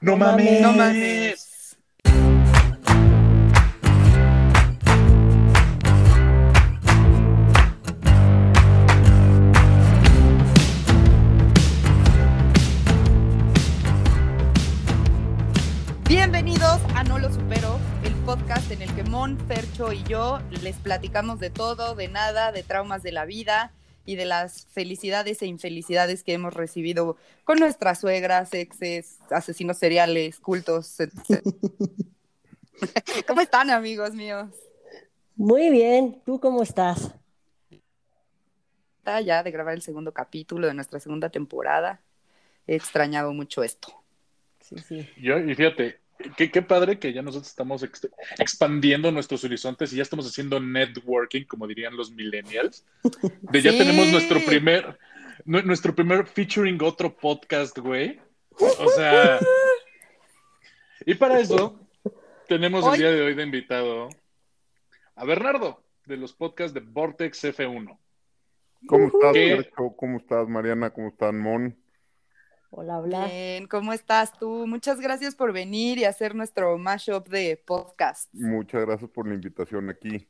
No, mames. No mames. Bienvenidos a No Lo Supero, el podcast en el que Mon, Fercho y yo les platicamos de todo, de nada, de traumas de la vida y de las felicidades e infelicidades que hemos recibido con nuestras suegras, exes, asesinos seriales, cultos, etc. ¿Cómo están, amigos míos? Muy bien, ¿tú cómo estás? Está ya de grabar el segundo capítulo de nuestra segunda temporada. He extrañado mucho esto. Sí, sí. Yo, y fíjate, qué, qué padre que ya nosotros estamos ex- expandiendo nuestros horizontes y ya estamos haciendo networking, como dirían los millennials. De ya Sí. tenemos nuestro primer, nu- nuestro primer featuring otro podcast, güey. O sea, y para eso tenemos el día de hoy de invitado a Bernardo, de los podcasts de Vortex F1. ¿Cómo estás. Sergio? ¿Cómo estás, Mariana? ¿Cómo están, Mon? Hola, hola. Bien, ¿cómo estás tú? Muchas gracias por venir y hacer nuestro mashup de podcast. Muchas gracias por la invitación aquí.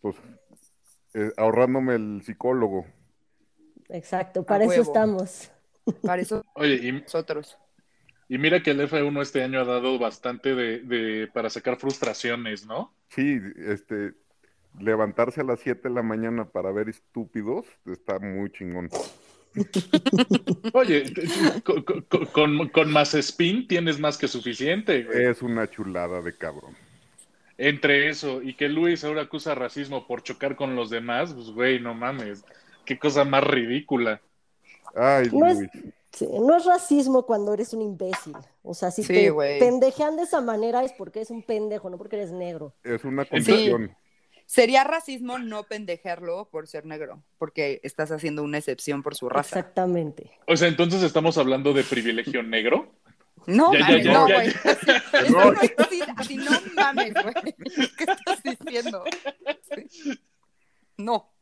Pues, eh, ahorrándome el psicólogo. Exacto, para eso huevo. estamos. Para eso Oye, y, nosotros. y mira que el F1 este año ha dado bastante de, de- para sacar frustraciones, ¿no? Sí, este, levantarse a las 7 de la mañana para ver estúpidos está muy chingón. Oye, con, con- con- con más spin tienes más que suficiente, güey. Es una chulada de cabrón. Entre eso y que Luis ahora acusa racismo por chocar con los demás, pues güey, no mames. Qué cosa más ridícula. Ay, No es- Luis. Sí, no es racismo cuando eres un imbécil. O sea, si Sí, te güey. pendejean de esa manera es porque eres un pendejo, no porque eres negro. Es una Sí. Sería racismo no pendejearlo por ser negro, porque estás haciendo una excepción por su raza. Exactamente. O sea, entonces estamos hablando de privilegio negro. No, Ya, mames, ya, no, ya, güey. No. no existe. Así no mames, güey. ¿Qué estás diciendo? No.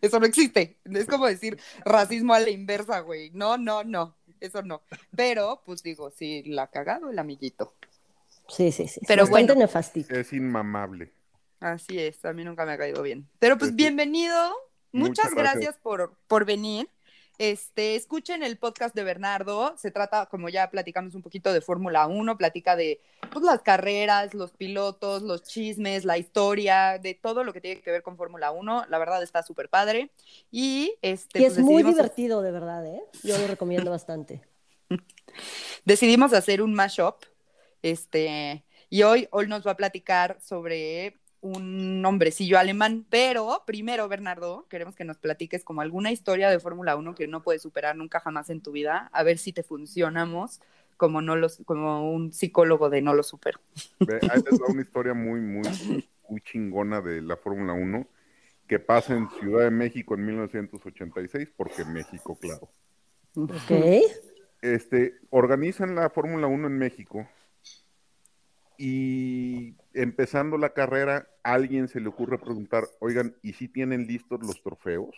Eso no existe. Es como decir racismo a la inversa, güey. No, no, no. Eso no. Pero, pues digo, sí, la ha cagado el amiguito. Sí, sí, sí. Pero Bastante bueno. nefastito. Es inmamable. Así es, a mí nunca me ha caído bien. Pero pues Sí. bienvenido, muchas, Muchas gracias, gracias. por, por venir. Este, escuchen el podcast de Bernardo, se trata, como ya platicamos un poquito de Fórmula 1, platica de pues, las carreras, los pilotos, los chismes, la historia, de todo lo que tiene que ver con Fórmula 1, la verdad está súper padre. Y, este, Y pues, es muy divertido, de verdad, ¿eh? Yo lo recomiendo bastante. decidimos hacer un mashup, este, y hoy, hoy nos va a platicar sobre un hombrecillo alemán, pero primero, Bernardo, queremos que nos platiques como alguna historia de Fórmula 1 que no puedes superar nunca jamás en tu vida, a ver si te funcionamos como, no los, como un psicólogo de no lo supero. Ve, ahí les va una historia muy, muy, muy chingona de la Fórmula 1 que pasa en Ciudad de México en 1986, porque México, claro. ¿Ok? Este, organizan la Fórmula 1 en México y empezando la carrera, alguien se le ocurre preguntar, oigan, ¿y si tienen listos los trofeos?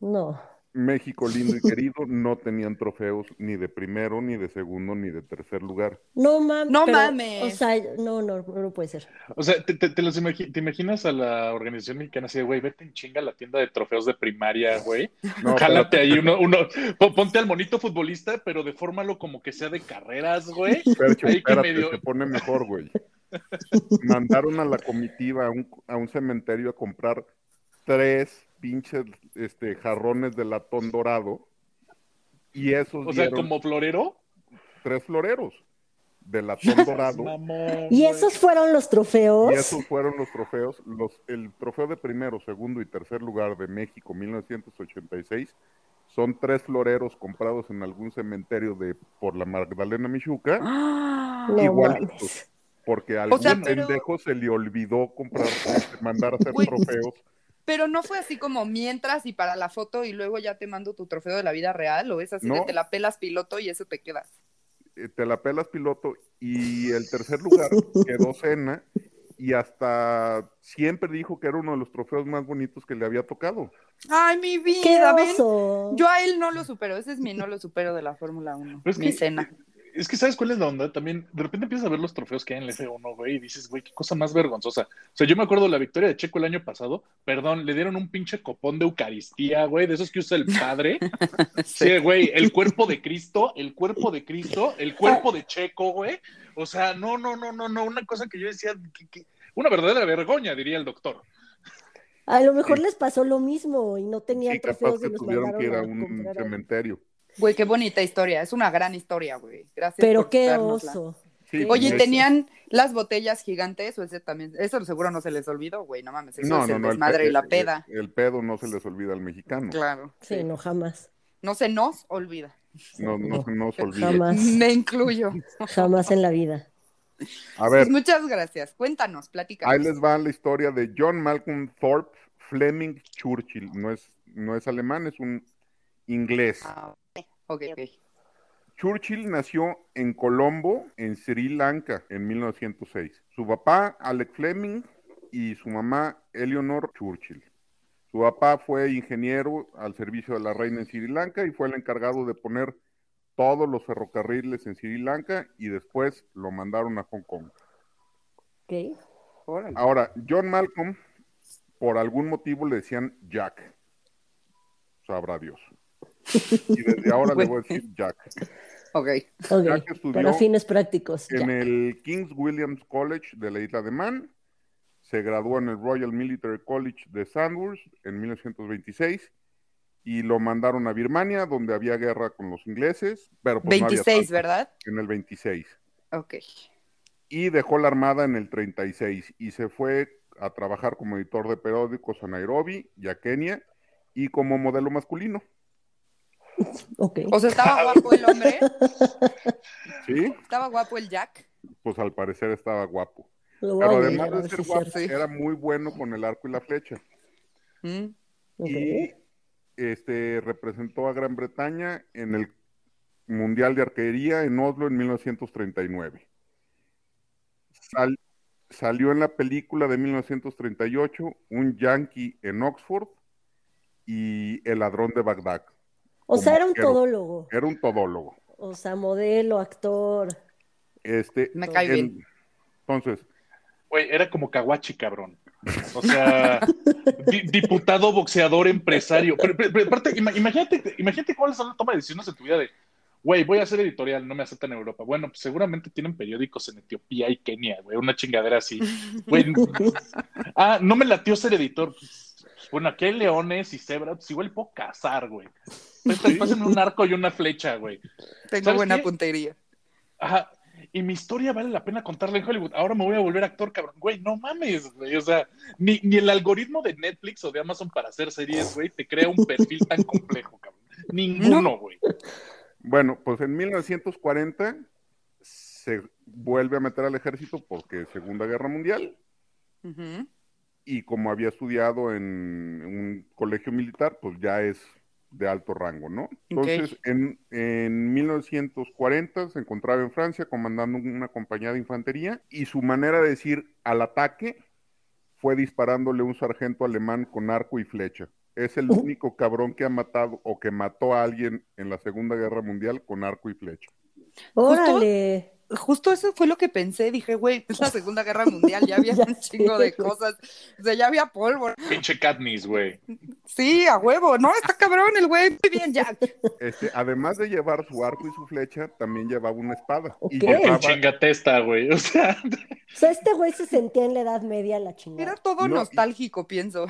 No. México lindo y querido no tenían trofeos ni de primero, ni de segundo, ni de tercer lugar. No mames. No pero, mames. O sea, no, no, no puede ser. O sea, te, te- te los imagi- ¿te imaginas a la organización mexicana así de, güey, vete en chinga a la tienda de trofeos de primaria, güey? No, Jálate ahí uno, uno, pon- ponte al monito futbolista, pero defórmalo como que sea de carreras, güey. Fercho, Ahí que espérate, medio- se pone mejor, güey. Mandaron a la comitiva a un, a un cementerio a comprar tres pinches este, jarrones de latón dorado y esos O sea, como florero. tres floreros de latón dorado ¿Y esos fueron los trofeos? y esos fueron los trofeos. Los, el trofeo de primero, segundo y tercer lugar de México 1986 son tres floreros comprados en algún cementerio de por la Magdalena Michuca. No igualitos. mames. Porque a O sea, algún pero- pendejo se le olvidó comprar, este, mandar a hacer trofeos. Pero no fue así como mientras y para la foto y luego ya te mando tu trofeo de la vida real, o es así de No. te la pelas piloto y eso te quedas. eh, te la pelas piloto y el tercer lugar quedó cena y hasta siempre dijo que era uno de los trofeos más bonitos que le había tocado. Ay, mi ¡Qué vida, ¿ven? Yo a él no lo supero, ese es mi no lo supero de la Fórmula 1, Pero es mi que- cena. Es que, ¿sabes cuál es la onda? También, de repente empiezas a ver los trofeos que hay en el F1, güey, y dices, güey, qué cosa más vergonzosa. O sea, yo me acuerdo de la victoria de Checo el año pasado, perdón, le dieron un pinche copón de Eucaristía, güey, de esos que usa el padre. Sí, güey, el cuerpo de Cristo, el cuerpo de Cristo, el cuerpo de Checo, güey. O sea, no, no, no, no, no, una cosa que yo decía, que- que- una verdadera vergüenza, diría el doctor. A lo mejor les pasó lo mismo y no tenían Sí, capaz trofeos que y los tuvieron que ir a un cementerio. Güey, qué bonita historia, es una gran historia, güey. Gracias Pero por qué oso. Sí, Oye, ¿y de- tenían las botellas gigantes o ese también? Eso seguro no se les olvidó, güey, no mames, eso es el el desmadre pe- y la el- peda. El, pedo no se les olvida al mexicano. Claro. Sí, sí. no, jamás. No se nos olvida. No, no, no se olvida. Jamás. Me incluyo. Jamás en la vida. A ver, Pues muchas gracias. Cuéntanos, platícanos. ahí les va la historia de John Malcolm Thorpe Fleming Churchill. No es, no es alemán, es un inglés. Ah, ok, ok. Churchill nació en Colombo, en Sri Lanka, en 1906. Su papá, Alec Fleming, y su mamá, Eleanor Churchill. Su papá fue ingeniero al servicio de la reina en Sri Lanka y fue el encargado de poner todos los ferrocarriles en Sri Lanka y después lo mandaron a Hong Kong. ¿Ok? Órale. Ahora, John Malcolm, por algún motivo le decían Jack. Sabrá Dios. Y desde ahora le voy a decir Jack. Ok. Ok, Ya que estudió Para fines prácticos. En el King's Williams College de la isla de Man, se graduó en el Royal Military College de Sandhurst en 1926 y lo mandaron a Birmania, donde había guerra con los ingleses, pero pues no había 26, tanto, ¿verdad? en el 26. Ok. Y dejó la armada en el 36 y se fue a trabajar como editor de periódicos a Nairobi y a Kenia y como modelo masculino. Ok. O sea, estaba guapo el hombre. Sí, Estaba guapo el Jack. pues al parecer estaba guapo. Pero además de ser si guapo, cierto. era muy bueno con el arco y la flecha. Mm. Y este, representó a Gran Bretaña en el Mundial de Arquería en Oslo en 1939. Sal- salió en la película de 1938 Un Yankee en Oxford y El ladrón de Bagdad. O sea, era un todólogo. Era un todólogo. O sea, modelo, actor. Este, Me cae en- bien. Entonces, Güey, era como Kawachi, cabrón. O sea, di- diputado, boxeador, empresario. Pero, pero- pero aparte, ima- imagínate, imagínate cuáles son las tomas de decisiones en tu vida de, güey, voy a hacer editorial, no me aceptan en Europa. Bueno, pues seguramente tienen periódicos en Etiopía y Kenia, güey, una chingadera así. Güey, ah, no me latió ser editor. Pues, bueno, aquí hay leones y cebras, pues igual puedo cazar, güey. Pues, Pásenme un arco y una flecha, güey. Tengo ¿Sabes buena qué? puntería. Ajá. Y mi historia vale la pena contarla en Hollywood. Ahora me voy a volver actor, cabrón. Güey, no mames, güey. O sea, ni, ni el algoritmo de Netflix o de Amazon para hacer series, güey, te crea un perfil tan complejo, cabrón. Ninguno, güey. bueno, pues en 1940 se vuelve a meter al ejército porque Segunda Guerra Mundial Ujú. Y como había estudiado en un colegio militar, pues ya es de alto rango, ¿no? Entonces, en, en 1940 se encontraba en Francia comandando una compañía de infantería y su manera de decir al ataque fue disparándole a un sargento alemán con arco y flecha. Es el único cabrón que ha matado o que mató a alguien en la Segunda Guerra Mundial con arco y flecha. Órale. Justo eso fue lo que pensé. Dije, güey, es la Segunda Guerra Mundial, ya había Ya un chingo sé, de güey. cosas. O sea, ya había pólvora. Pinche Katniss, güey. Sí, a huevo. No, está cabrón el güey. Muy bien, Jack. Este, además de llevar su arco y su flecha, también llevaba una espada. Y Ok. llevaba- Chinga testa, güey. O sea, O sea, este güey se sentía en la Edad Media la Era chingada. todo No, y- nostálgico, pienso.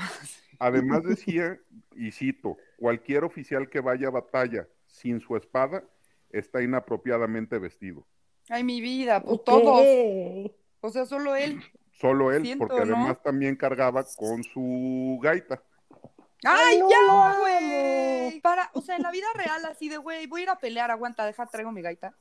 Además decía, y cito, cualquier oficial que vaya a batalla sin su espada está inapropiadamente vestido. Ay, mi vida, pues todos. O sea, solo él. Solo él, Siento, porque ¿no? además también cargaba con su gaita. ¡Ay, Ay, no lo ya, güey! Para, o sea, en la vida real, así de, güey, voy a ir a pelear, aguanta, deja, traigo mi gaita.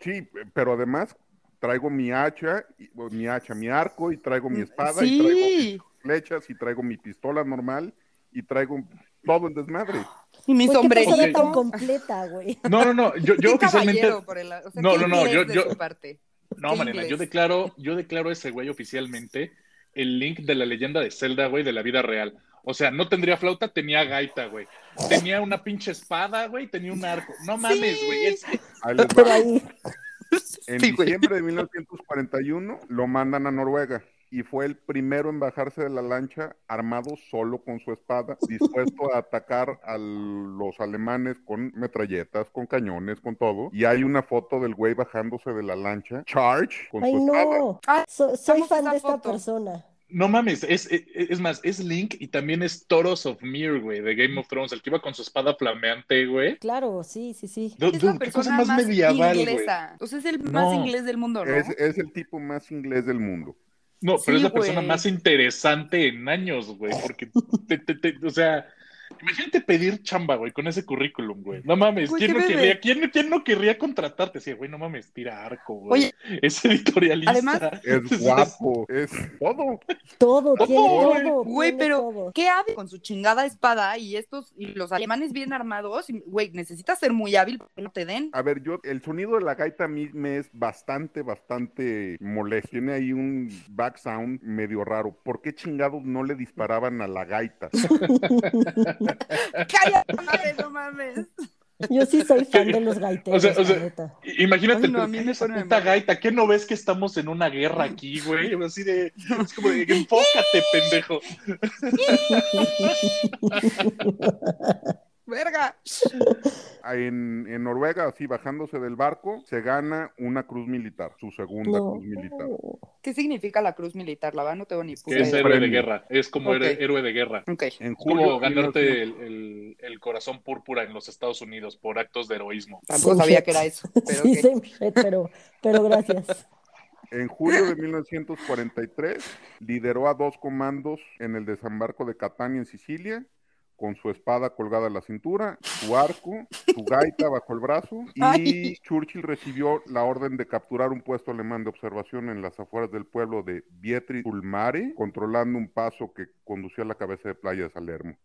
Sí, pero además traigo mi hacha, mi hacha, mi arco, y traigo mi espada, y traigo mis flechas, y traigo mi pistola normal, y traigo todo el desmadre. Y mi ¿Por qué persona sombrerito. tan completa, güey? no, no, no. Yo, yo oficialmente. caballero por el- o sea, No, ¿qué no, no, yo- de yo- su parte? No, ¿Qué Mariana, yo declaro, yo declaro ese güey oficialmente el link de la leyenda de Zelda, güey, de la vida real. O sea, no tendría flauta, tenía gaita, güey. Tenía una pinche espada, güey, tenía un arco. No mames, güey. es- Ahí les va. Pero ahí, En Sí, güey. diciembre de 1941 lo mandan a Noruega y fue el primero en bajarse de la lancha armado solo con su espada, dispuesto a atacar a los alemanes con metralletas, con cañones, con todo. Y hay una foto del güey bajándose de la lancha, Charge, con ay su espada. no. Ah, So- soy fan de esta foto. persona. No mames, es, es, es más, es Link y también es Toros of Mir, güey, de Game of Thrones, el que iba con su espada flameante, güey. Claro, sí, sí, sí. Es la persona cosa más, más, medieval, güey. inglesa. O sea, es el No. más inglés del mundo, ¿no? Es, es el tipo más inglés del mundo. No, pero Sí, es la persona más interesante en años, güey, porque, te- te- te- o sea, imagínate pedir chamba, güey, con ese currículum, güey. No mames, Güey, ¿quién no, querría, quién, quién no querría contratarte? Sí, güey, no mames, tira arco, güey. Oye, es editorialista. además- Es guapo, es todo. Todo, güey. todo. Güey, tiene pero todo. ¿qué hábil con su chingada espada y estos y los alemanes bien armados? Y, Güey, necesitas ser muy hábil para que no te den. A ver, yo, el sonido de la gaita a mí me es bastante, bastante molesto. Tiene ahí un back sound medio raro. ¿Por qué chingados no le disparaban a la gaita? ¡Cállate, madre, no mames! Yo sí soy fan de los gaiteros, O sea, o sea, la neta. I- Imagínate, Ay, no, a mí ¿qué me es esa puta mal. gaita? ¿Qué no ves que estamos en una guerra aquí, güey? Así de, es como de, enfócate, pendejo. ¡Verga! En, en Noruega, así bajándose del barco, se gana una cruz militar, su segunda No. cruz militar. ¿Qué significa la cruz militar? La verdad no tengo ni puta es héroe de guerra, es como héroe, de guerra. Ok. En Es como julio, ganarte el, el- el corazón púrpura en los Estados Unidos por actos de heroísmo. Tampoco sabía shit. que era eso. Pero sí, shit, pero, pero gracias. En julio de 1943 lideró a dos comandos en el desembarco de Catania en Sicilia, con su espada colgada a la cintura, su arco, su gaita bajo el brazo, y Ay. Churchill recibió la orden de capturar un puesto alemán de observación en las afueras del pueblo de Vietri Tulmare, controlando un paso que conducía a la cabeza de playa de Salermo.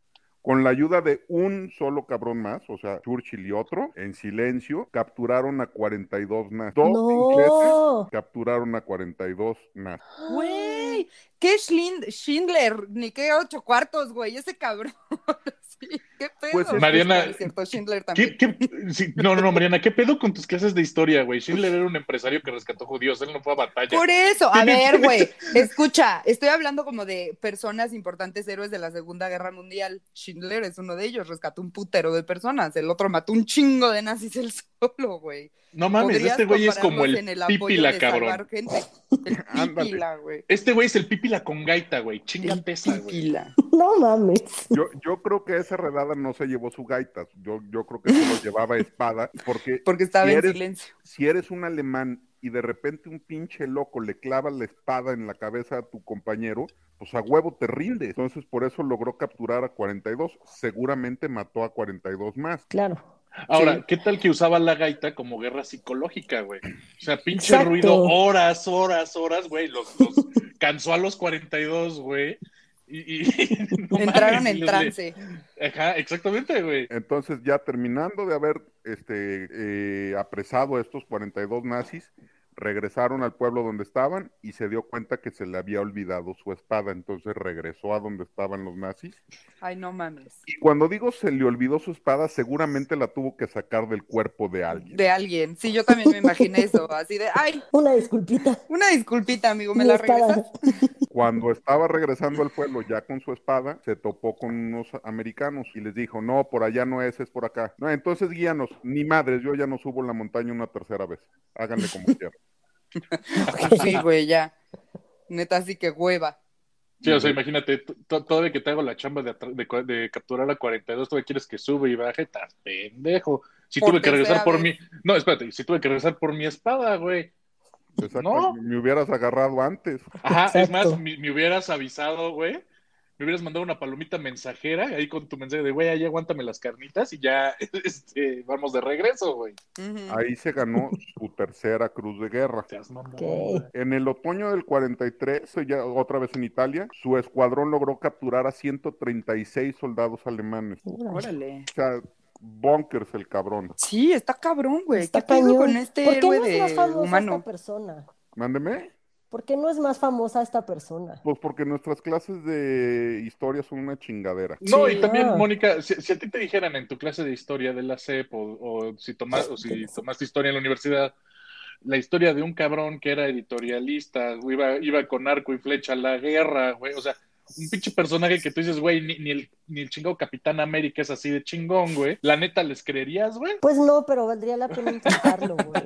Con la ayuda de un solo cabrón más, o sea, Churchill y otro, en silencio, capturaron a 42 nazis. Dos ingleses No, capturaron a 42 nazis. Güey, ¿qué Schindler? Ni qué ocho cuartos, güey, ese cabrón. Sí, ¿Qué pedo? Pues es- Mariana, es cierto, Schindler también. ¿Qué, qué- sí, no, no, Mariana, ¿qué pedo con tus clases de historia, güey? Schindler era un empresario que rescató judíos, él no fue a batalla. Por eso, a ver, güey, escucha, estoy hablando como de personas importantes, héroes de la Segunda Guerra Mundial. Schindler es uno de ellos, rescató un putero de personas, el otro mató un chingo de nazis él solo, güey. No mames, este güey es como el, el pípila, cabrón. gente. El pípila, güey. Este güey es el pípila con gaita, güey. El Chingate esa, güey. no mames. Yo, yo creo que esa redada no se llevó su gaita, yo, yo creo que solo llevaba espada, porque Porque estaba Si en eres- silencio. si eres un alemán y de repente un pinche loco le clava la espada en la cabeza a tu compañero, pues a huevo te rinde. Entonces por eso logró capturar a 42, seguramente mató a 42 más. Claro. Ahora, Sí. ¿qué tal que usaba la gaita como guerra psicológica, güey? O sea, pinche Exacto. ruido, horas, horas, horas, güey. Los, los cansó a los 42, güey. Y, y- no Entraron mames, en trance. Ajá, exactamente, güey. Entonces ya terminando de haber este, eh, apresado a estos 42 nazis, regresaron al pueblo donde estaban y se dio cuenta que se le había olvidado su espada, entonces regresó a donde estaban los nazis. Ay, no mames. Y cuando digo se le olvidó su espada, seguramente la tuvo que sacar del cuerpo de alguien. De alguien. Sí, yo también me imaginé eso. Así de, ay, Una disculpita. una disculpita, amigo, ¿me Mi la regresas? Cuando estaba regresando al pueblo ya con su espada, se topó con unos americanos y les dijo, no, por allá no es, es por acá. No, entonces guíanos, ni madres, yo ya no subo la montaña una tercera vez. Háganle como quieran. Sí, güey, ya. Neta, así que hueva. Sí, o sea, imagínate, todavía que te hago la chamba de, atra- de, cua- de capturar a 42, todavía quieres que sube y baje, estás pendejo. Si Por tuve que regresar por vez. mi... No, espérate, si tuve que regresar por mi espada, güey. Exacto, No. Me hubieras agarrado antes. Ajá, es más, me, me hubieras avisado, güey. Me hubieras mandado una palomita mensajera ahí con tu mensaje de, güey, ahí aguántame las carnitas y ya este, vamos de regreso, güey. Ahí se ganó su tercera cruz de guerra. Seas mamón, Ok. güey. En el otoño del 43, ya otra vez en Italia, su escuadrón logró capturar a 136 soldados alemanes. Órale. O sea, bunkers el cabrón. Sí, está cabrón, güey. Está ¿Qué cañón. con este ¿Por qué héroe no es más famosa humano? esta persona? Mándeme. ¿Por qué no es más famosa esta persona? Pues porque nuestras clases de historia son una chingadera. No, Sí, y también, ah. Mónica, si, si a ti te dijeran en tu clase de historia de la CEP o, o si, tomas, o si tomaste historia en la universidad, la historia de un cabrón que era editorialista, iba, iba con arco y flecha a la guerra, güey, o sea, un pinche personaje que tú dices, güey, ni, ni el, ni el chingado Capitán América es así de chingón, güey. La neta, ¿les creerías, güey? Pues no, pero valdría la pena intentarlo, güey.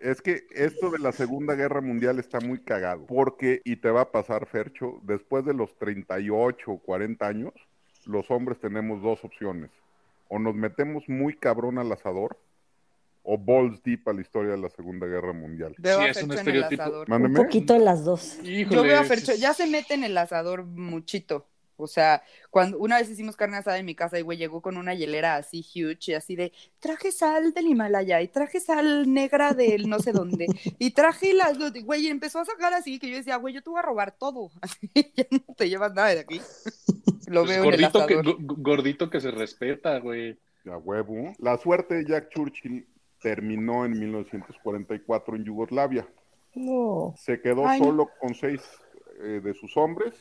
Es que esto de la Segunda Guerra Mundial está muy cagado. Porque, y te va a pasar, Fercho, después de los 38 o 40 años, los hombres tenemos dos opciones. O nos metemos muy cabrón al asador, o balls deep a la historia de la Segunda Guerra Mundial. Veo Sí, a es un Fercho en el estereotipo. asador. Un Mándeme. poquito en las dos. Híjole, Yo veo a Fercho, ya se mete en el asador muchito. O sea, cuando una vez hicimos carne asada en mi casa y güey llegó con una hielera así huge y así de traje sal del Himalaya y traje sal negra del no sé dónde y traje las güey y empezó a sacar así que yo decía, güey, yo te voy a robar todo. Así ya no te llevas nada de aquí. Lo Pues veo en el gordito, que, asador. go- gordito que se respeta, güey. A huevo. La suerte de Jack Churchill terminó en 1944 en Yugoslavia. No. Se quedó Ay. solo con seis eh, de sus hombres.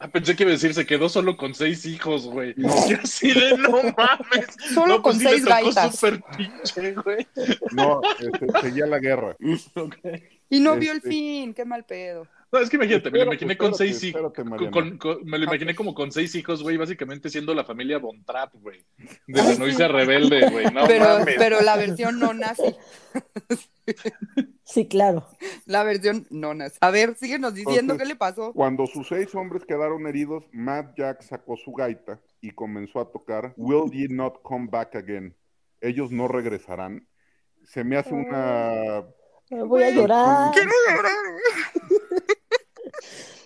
Ah, pensé que iba a decir, se quedó solo con seis hijos, güey. Y así de no mames. Solo No, con pues le seis gaitas. súper pinche, güey. No, este, seguía la guerra. Y no vio el Este- fin, qué mal pedo. No, es que imagínate, me lo Espérate, imaginé con espérate, seis hijos. con- con- me lo imaginé Ok. como con seis hijos, güey, básicamente siendo la familia Von Trapp, güey. De la novicia rebelde, güey. No pero, mames. pero la versión no nazi. Sí, claro. La versión no nazi. A ver, síguenos diciendo Entonces- qué le pasó. Cuando sus seis hombres quedaron heridos, Matt Jack sacó su gaita y comenzó a tocar Will Ye Not Come Back Again. Ellos no regresarán. Se me hace una... Eh, Voy a llorar. Quiero llorar.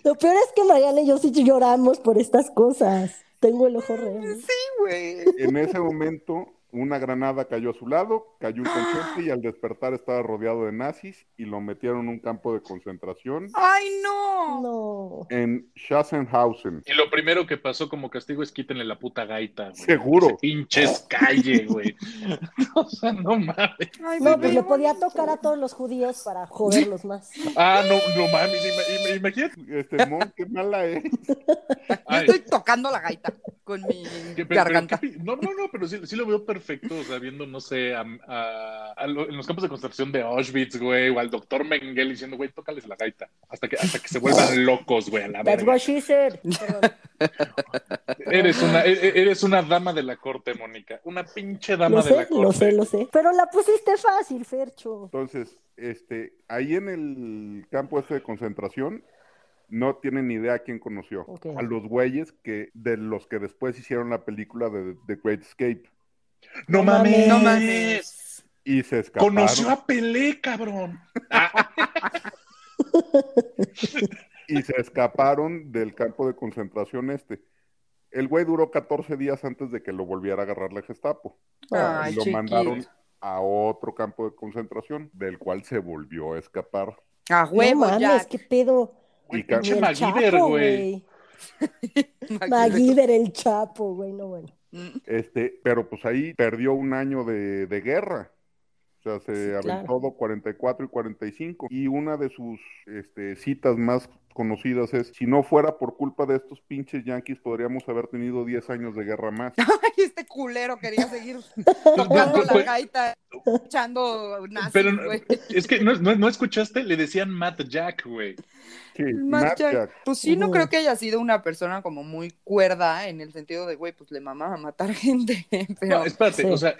Lo peor es que Mariana y yo sí lloramos por estas cosas. Tengo el ojo re. Sí, güey. En ese momento, una granada cayó a su lado, cayó inconsciente y al despertar estaba rodeado de nazis y lo metieron en un campo de concentración Ay, no. No. en Schassenhausen. Y lo primero que pasó como castigo es quítenle la puta gaita, güey. Seguro. Ese pinches calle, güey. o sea, no mames. Ay, No, pues le podía tocar a todos los judíos para joderlos más. Ah, no, no mames. ima- ima- Imagínate. Este, Mon, qué mala es. Yo Ay, estoy tocando la gaita con mi que- pero- pero garganta. no, no, no, pero sí, sí lo veo perfecto, o sea, viendo, no sé, a, a- a lo- en los campos de concentración de Auschwitz, güey, o al doctor Mengele diciendo, güey, tócales la gaita, hasta que, hasta que se vuelvan locos, güey, a la That's verga. what she said. Perdón. Eres una, e- e- eres una dama de la corte, Mónica, una pinche dama Lo de la corte. lo sé, lo sé. Pero la pusiste fácil, Fercho. Entonces, este, ahí en el campo este de concentración, no tienen ni idea a quién conoció. A los güeyes que, de los que después hicieron la película de The Great Escape. No No mames. mames. No mames. Y se escaparon. Conoció a Pelé, cabrón. Y se escaparon del campo de concentración este. El güey duró 14 días antes de que lo volviera a agarrar la Gestapo. Ay, y lo chiquito. mandaron a otro campo de concentración, del cual se volvió a escapar. A No huevo, mames, ya. qué pedo. güey, Y el güey. MacGyver, el Chapo, güey, no bueno. Este, pero pues ahí perdió un año de, de guerra. O sea, se Sí, claro. aventó 44 y 45. Y una de sus este, citas más conocidas es, si no fuera por culpa de estos pinches yanquis, podríamos haber tenido 10 años de guerra más. Ay, este culero quería seguir tocando la gaita, echando nazis, Pero güey. es que no, no, no escuchaste, le decían Matt Jack, güey. Sí, Matt Matt Jack. Jack. Pues sí, no creo que haya sido una persona como muy cuerda en el sentido de, güey, pues le mamaba matar gente, pero No, espérate, Sí. o sea,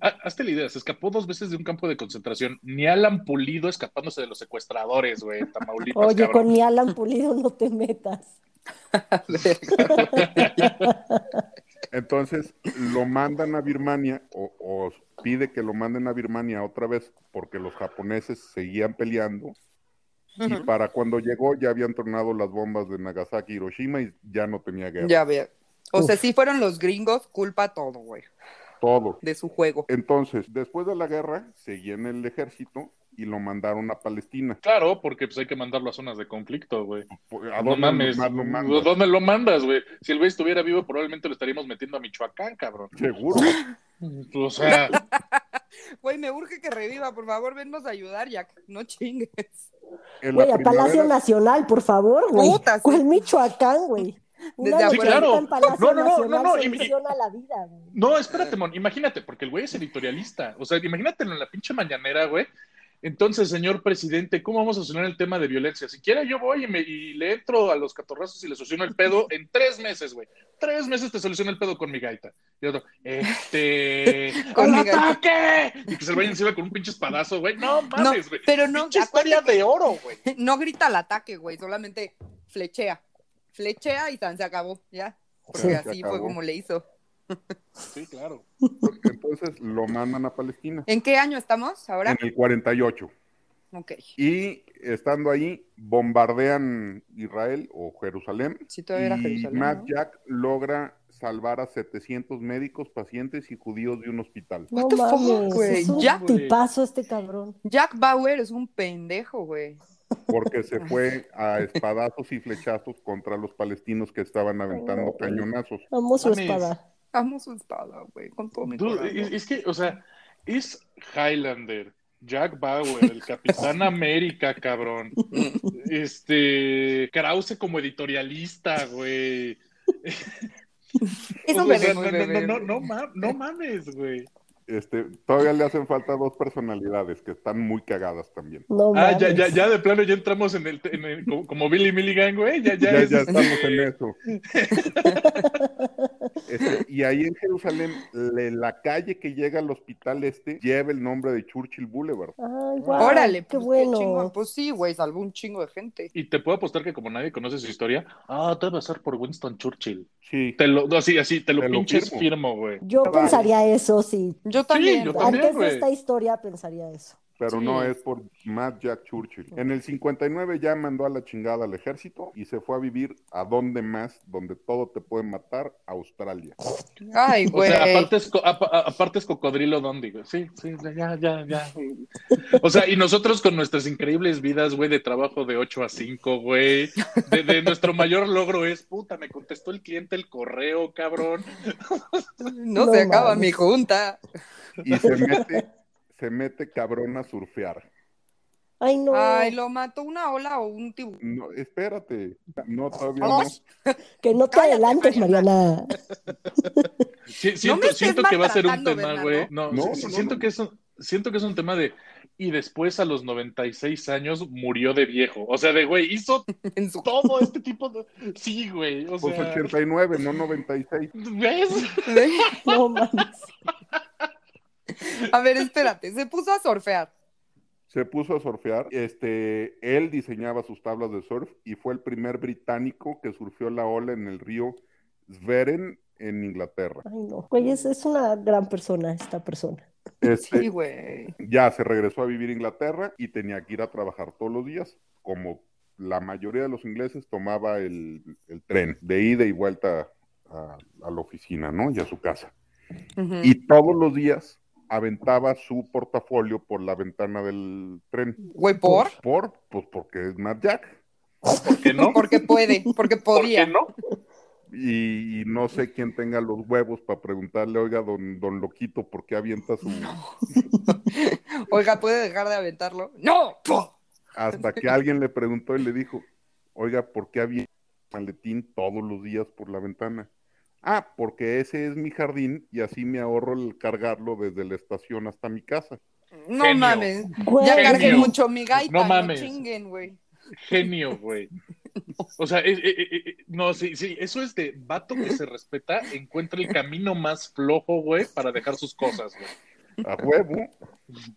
hazte la idea, se escapó dos veces de un campo de concentración, ni Alan Pulido escapándose de los secuestradores, güey, Tamaulipas, Oye, cabrón. con mi Alan Pulido no te metas. Entonces lo mandan a Birmania o, o pide que lo manden a Birmania otra vez porque los japoneses seguían peleando. Y para cuando llegó ya habían tornado las bombas de Nagasaki y Hiroshima y ya no tenía guerra. ya veo. O Uf. sea, sí fueron los gringos, culpa todo, güey, Todo. de su juego. Entonces, después de la guerra, seguía en el ejército y lo mandaron a Palestina. Claro, porque pues hay que mandarlo a zonas de conflicto, güey. ¿A No dónde mames, más lo mandas? ¿dónde lo mandas, güey? Si el güey estuviera vivo, probablemente lo estaríamos metiendo a Michoacán, cabrón. Seguro. O sea, Güey, me urge que reviva, por favor, vennos a ayudar, Jack. No chingues. Güey, a Palacio Nacional, por favor, güey. ¿Cuál Michoacán, güey? Una Desde Sí, novelita claro. en Palacio No, no, no, Nacional no, no, y- soluciona la vida, güey. No, espérate, Mon, imagínate, porque el güey es editorialista. O sea, imagínatelo en la pinche mañanera, güey. Entonces, señor presidente, ¿cómo vamos a solucionar el tema de violencia? Si quiere, yo voy y, me- y le entro a los catorrazos y le soluciono el pedo en tres meses, güey. Tres meses te soluciono el pedo con mi gaita. Y otro, este. Con ¡Al mi gaita. ataque! Y que se le vaya encima con un pinche espadazo, güey. No mames, güey. pero no, Pinche historia de oro, güey. No grita al ataque, güey, solamente flechea. Flechea y tan se acabó, ya. Porque Sí. Así fue como le hizo. Sí, claro. Entonces lo mandan a Palestina ¿En qué año estamos ahora? en el 48. Ok. Y estando ahí, bombardean Israel o Jerusalén. Sí, todavía era y Jerusalén. Matt ¿no? Jack logra salvar a 700 médicos, pacientes y judíos de un hospital. No What the fuck, mames, güey, es un ya, güey. tipazo este cabrón. Jack Bauer es un pendejo, güey. Porque se fue a espadazos y flechazos contra los palestinos que estaban aventando Oh. cañonazos. Amo su espada. Amo su espada, güey, con todo mi Dude, corazón. es, es que, o sea, es Highlander, Jack Bauer, el Capitán América, cabrón. Este, Krause como editorialista, güey. Eso O me sea, remueve, no, no, no, no, no mames, güey. Este, todavía le hacen falta dos personalidades que están muy cagadas también. No Ah, ya, ya, ya de plano ya entramos en el, en el- como, como Billy Milligan, güey. Ya, ya, Ya, es, ya este, estamos en eso. Este, y ahí en Jerusalén, le- la calle que llega al hospital este lleva el nombre de Churchill Boulevard. Ay, guau, Órale, qué pues, bueno. chingón. Pues sí, güey, salvó un chingo de gente. Y te puedo apostar que como nadie conoce su historia, ah, debe ser por Winston Churchill. Sí, Te lo, así, así, te lo Te pinches firmo. firmo, güey. Yo Vale. pensaría eso, sí. Yo también. yo güey. también. Antes güey. de esta historia pensaría eso. Pero Sí. no es por Matt Jack Churchill. En el 59 ya mandó a la chingada al ejército y se fue a vivir a donde más, donde todo te puede matar, Australia. Ay, O güey. sea, aparte es, aparte es cocodrilo Dondi, güey. Sí, sí, ya, ya, ya. O sea, y nosotros con nuestras increíbles vidas, güey, de trabajo de 8 a 5, güey. De, de nuestro mayor logro es, puta, me contestó el cliente el correo, cabrón. No, No se acaba mi junta. Y se mete, se mete cabrón a surfear. Ay, no. Ay, lo mató una ola o un tiburón. No, espérate, no, todavía no. que no te Cállate, adelantes, Mariana. Sí, siento, me siento que va a ser un tema, güey. No, No, sí, no, sí, no, siento no. que es un, siento que es un tema de y después a los 96 años murió de viejo. O sea, de güey, hizo En su... todo este tipo de Sí, güey, o Pues sea, 89, no 96. ¿ves? No mames. A ver, espérate, se puso a surfear. Se puso a surfear. Este, él diseñaba sus tablas de surf y fue el primer británico que surfeó la ola en el río Sveren en Inglaterra. Ay, no. Güey, es, es una gran persona esta persona. Este, Sí, güey. ya se regresó a vivir a Inglaterra y tenía que ir a trabajar todos los días, como la mayoría de los ingleses tomaba el, el tren de ida y vuelta a, a la oficina, ¿no? Y a su casa. Ujú. Y todos los días aventaba su portafolio por la ventana del tren. Güey, ¿por? ¿Por? Pues porque es Matt Jack. ¿Por qué no? Porque puede, porque ¿Por podía. qué no? Y, y no sé quién tenga los huevos para preguntarle, oiga, don, don Loquito, ¿por qué avienta su...? Oiga, ¿puede dejar de aventarlo? ¡No! Hasta que alguien le preguntó y le dijo, oiga, ¿por qué avienta el maletín todos los días por la ventana? Ah, porque ese es mi jardín y así me ahorro el cargarlo desde la estación hasta mi casa. No Genio. mames. Güey, Ya Genio. cargué mucho mi gaita, No no, mames. chinguen, güey. Genio, güey. O sea, eh, eh, eh, eh, no, sí, sí, eso es de vato que se respeta, encuentra el camino más flojo, güey, para dejar sus cosas, güey. A huevo.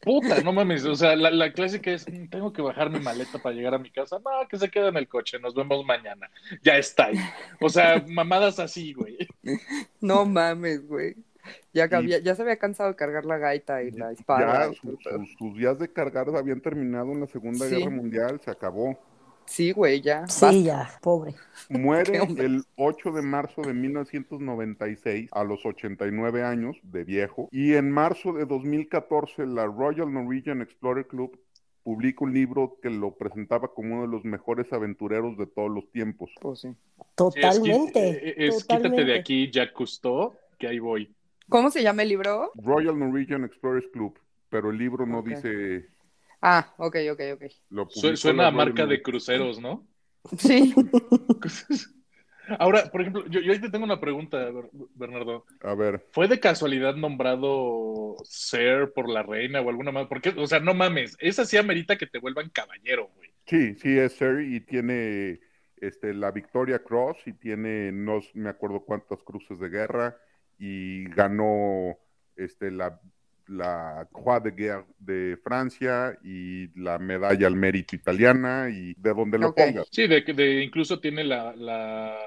Puta, no mames, o sea, la, la clásica es, "Mm, tengo que bajar mi maleta para llegar a mi casa. No, que se queda en el coche, nos vemos mañana. Ya está ahí. O sea, mamadas así, güey. No mames, güey. Ya, cabía- ya se había cansado de cargar la gaita y la espada. sus, todo. sus- sus días de cargar habían terminado en la Segunda Sí. Guerra Mundial, se acabó. Sí, güey, ya. Sí, ya, pobre. Muere el 8 de marzo de 1996 a los 89 años de viejo y en marzo de 2014 la Royal Norwegian Explorer Club publica un libro que lo presentaba como uno de los mejores aventureros de todos los tiempos. Pues sí. Totalmente. Es, qui- es totalmente. quítate de aquí, Jacques Cousteau, que ahí voy. ¿Cómo se llama el libro? Royal Norwegian Explorers Club. pero el libro no dice. Ah, ok, ok, ok. Lo Su- publicó Suena a marca de cruceros, ¿no? Sí. Ahora, por ejemplo, yo, yo ahí te tengo una pregunta, Ber- Bernardo. A ver, ¿Fue de casualidad nombrado Ser por la reina o alguna más? Porque, o sea, no mames, esa sí amerita que te vuelvan caballero, güey. sí, sí es Sir y tiene este, la Victoria Cross y tiene no me acuerdo cuántas cruces de guerra y ganó este, la, la Croix de Guerre de Francia y la medalla al mérito italiana y de donde lo pongas. Sí, de, de incluso tiene la, la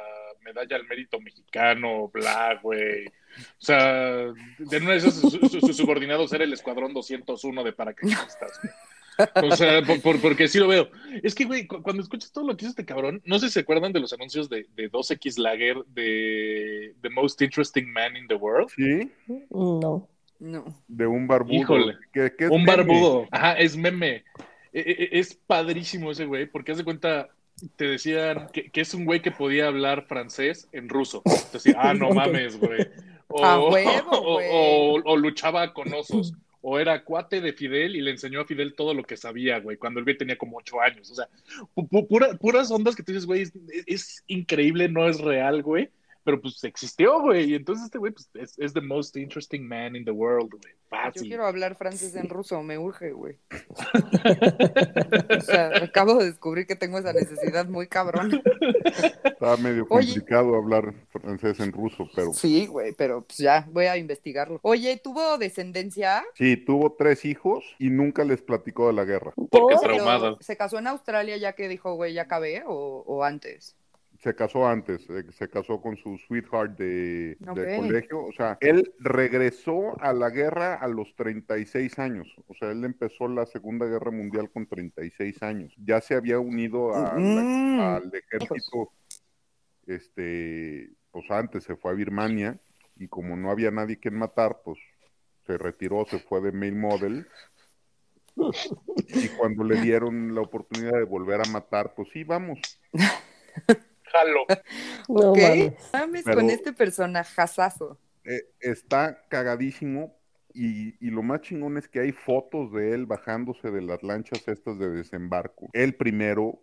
medalla al mérito mexicano, bla, güey. O sea, de una de esas sus, sus- sus subordinados era el Escuadrón 201 de paracaidistas, güey. O sea, por, por- porque sí lo veo. Es que, güey, cu- cuando escuchas todo lo que hizo este cabrón, no sé si se acuerdan de los anuncios de, de 2X Lager de The Most Interesting Man in the World. Sí, No. No. de un barbudo. Híjole. es Un meme. barbudo. Ajá, es meme. E- e- Es padrísimo ese güey, porque haz de cuenta, te decían que, que es un güey que podía hablar francés en ruso. Entonces, ah, no mames, güey. O, A huevo, o- güey. o- o luchaba con osos. O era cuate de Fidel y le enseñó a Fidel todo lo que sabía, güey, cuando el güey tenía como ocho años. O sea, pu- pu- pura- puras ondas que tú dices, güey, es, es increíble, no es real, güey. Pero pues existió, güey. Y entonces este güey pues, es, es the most interesting man in the world, güey. Yo quiero hablar francés en ruso, me urge, güey. O sea, acabo de descubrir que tengo esa necesidad muy cabrón. Está medio Oye. complicado hablar francés en ruso, pero Sí, güey, pero pues ya, voy a investigarlo. Oye, ¿tuvo descendencia? sí, tuvo tres hijos y nunca les platicó de la guerra. Porque ¿Por? Pero, traumada. ¿Se casó en Australia ya que dijo, güey, ya acabé o, o antes? Se casó antes, eh, se casó con su sweetheart de, colegio. O sea, él regresó a la guerra a los 36 años. O sea, él empezó la Segunda Guerra Mundial con 36 años. Ya se había unido a la- al ejército, este, pues antes se fue a Birmania y como no había nadie quien matar, pues se retiró, se fue de mail model. Y cuando le dieron la oportunidad de volver a matar, pues sí, vamos. Jalo. No ¿Ok? mames. Pero- con este personajazazo. eh, está cagadísimo y, y lo más chingón es que hay fotos de él bajándose de las lanchas estas de desembarco. Él primero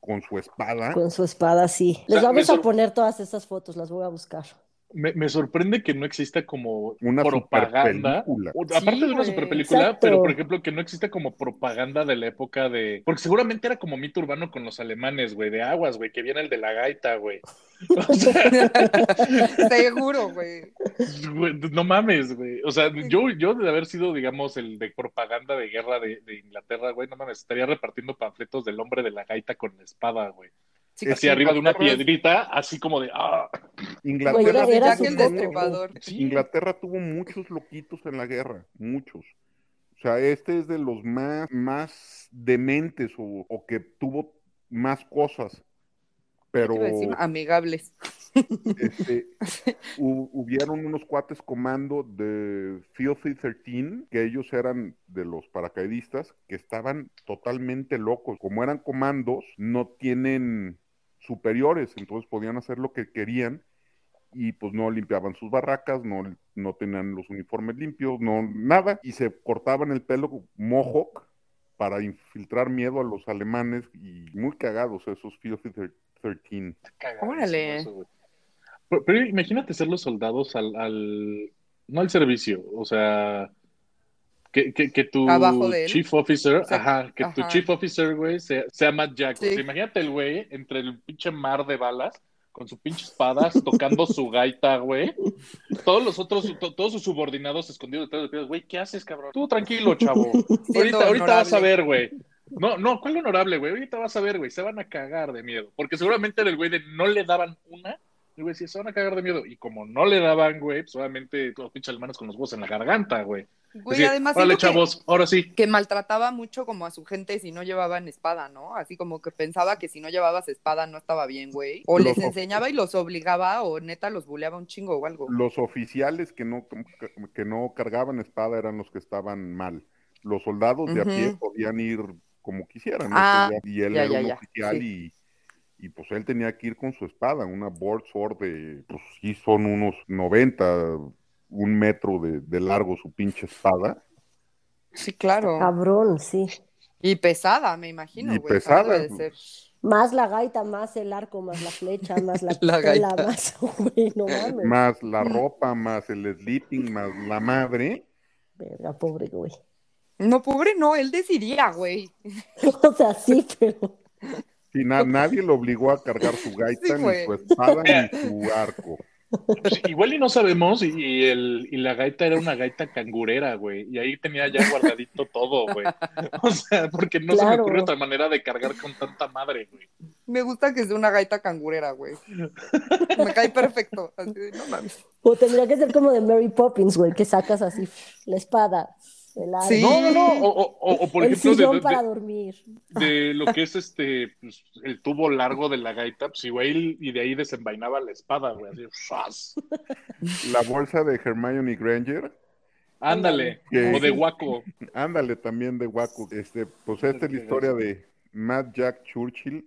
con su espada. Con su espada, sí. Les sea, vamos a poner todas esas fotos, las voy a buscar. Me, me sorprende que no exista como Una propaganda. Sí, aparte de una superpelícula, Exacto. pero por ejemplo que no exista como propaganda de la época de. Porque seguramente era como mito urbano con los alemanes, güey, de aguas, güey, que viene el de la gaita, güey. O sea, Seguro, güey. güey, no mames, güey. O sea, yo, yo de haber sido, digamos, el de propaganda de guerra de, de Inglaterra, güey, no mames, estaría repartiendo panfletos del hombre de la gaita con la espada, güey. Sí, Así sí, arriba de una piedrita, así como de. ¡Ah! Inglaterra, Güey, era-. Sí. Tuvo muchos loquitos en la guerra, muchos. O sea, este es de los más, más dementes o, o que tuvo más cosas. Pero decir amigables. este, hu- hubieron unos cuates comando de Filthy 13, que ellos eran de los paracaidistas, que estaban totalmente locos. Como eran comandos, no tienen superiores, entonces podían hacer lo que querían y pues no limpiaban sus barracas, no, no tenían los uniformes limpios, no nada, y se cortaban el pelo mohawk para infiltrar miedo a los alemanes y muy cagados esos Filthy 13. Cagadísimo Órale. eso, güey. Pero, pero imagínate ser los soldados al, al- no al servicio, o sea, que, que, que tu Abajo de él. chief officer, O sea, ajá, que tu chief officer, güey, sea, sea Matt Jack. O sea, Sí. imagínate el güey entre el pinche mar de balas, con su pinche espadas, tocando su gaita, güey. Todos los otros, to- todos sus subordinados escondidos detrás de piedras, güey, ¿qué haces, cabrón? Tú tranquilo, chavo. Ahorita, ahorita vas a ver, güey. No, no, ¿cuál honorable, güey? Ahorita vas a ver, güey. Se van a cagar de miedo. Porque seguramente el güey de no le daban una. Y güey, sí, se van a cagar de miedo. Y como no le daban, güey, pues obviamente todos los pinches alemanes con los huevos en la garganta, güey. Güey, Así, además órale, siento que- chavos, ahora sí. que maltrataba mucho como a su gente si no llevaban espada, ¿no? Así como que pensaba que si no llevabas espada no estaba bien, güey. O Los les enseñaba y los obligaba o neta los buleaba un chingo o algo. Los oficiales que no, que no cargaban espada eran los que estaban mal. Los soldados de a pie podían ir como quisieran. ¿no? Ah, y él ya, era ya, un ya, oficial y, y pues él tenía que ir con su espada, una board sword de, pues sí son unos 90, un metro de, de largo su pinche espada. Sí, claro. Cabrón, sí. Y pesada, me imagino, Y güey. pesada. Ser. Más la gaita, más el arco, más la flecha, más la La pistola, gaita. más, güey, no mames. Más la ropa, más el sleeping, más la madre. Verga, pobre güey. No, pobre, no, él decidía, güey. O sea, sí, pero Y na- nadie lo obligó a cargar su gaita, Sí, ni su espada, ni su arco. Pues, igual y no sabemos, y, y el, y la gaita era una gaita cangurera, güey, y ahí tenía ya guardadito todo, güey. O sea, porque no se me ocurre otra manera de cargar con tanta madre, güey. Me gusta que sea una gaita cangurera, güey. Me cae perfecto. Así de, no mames. o tendría que ser como de Mary Poppins, güey, que sacas así la espada, el Sí. No, no, no, o, o- o- o por el ejemplo, de, sillón de- para dormir. de lo que es este, pues, el tubo largo de la gaita, pues igual y de ahí desenvainaba la espada, güey, así, ¡fas! La bolsa de Hermione Granger. Ándale, Que- o de guaco. Ándale también de Waco. Este, pues esta es la historia de Matt Jack Churchill,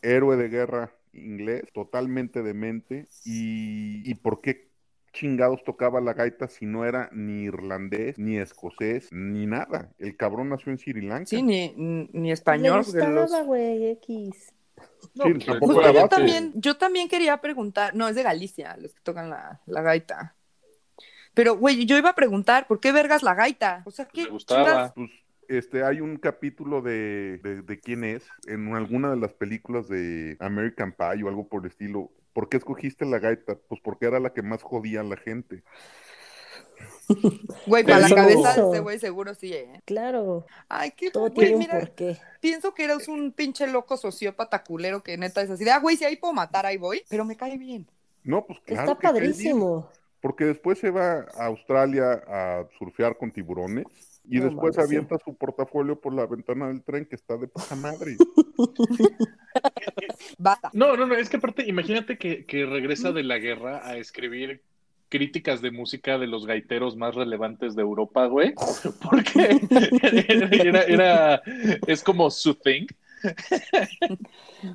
héroe de guerra inglés, totalmente demente. Y, y por qué chingados tocaba la gaita si no era ni irlandés, ni escocés, ni nada? El cabrón nació en Sri Lanka. Sí, ni, ni español. los- X. No, Sí, pues, tampoco era yo también, yo también quería preguntar, no, es de Galicia, los que tocan la, la gaita. Pero, güey, yo iba a preguntar, ¿por qué vergas la gaita? O sea, ¿qué gustaba. Pues este, hay un capítulo de, de, de quién es en alguna de las películas de American Pie o algo por el estilo. ¿Por qué escogiste la gaita? Pues porque era la que más jodía a la gente. Güey, para la cabeza de ese güey seguro sí, ¿eh? Claro, Ay, qué todo güey, mira, porqué. pienso que eres un pinche loco sociópata culero que neta es así de, ah, güey, si ahí puedo matar, ahí voy, pero me cae bien. No, pues claro. Está que cae bien, padrísimo. porque después se va a Australia a surfear con tiburones y No después sí. avienta su portafolio por la ventana del tren que está de puta madre. Basta. No, no, no, es que aparte, imagínate que, que regresa de la guerra a escribir críticas de música de los gaiteros más relevantes de Europa, güey, porque era, era, es como su thing.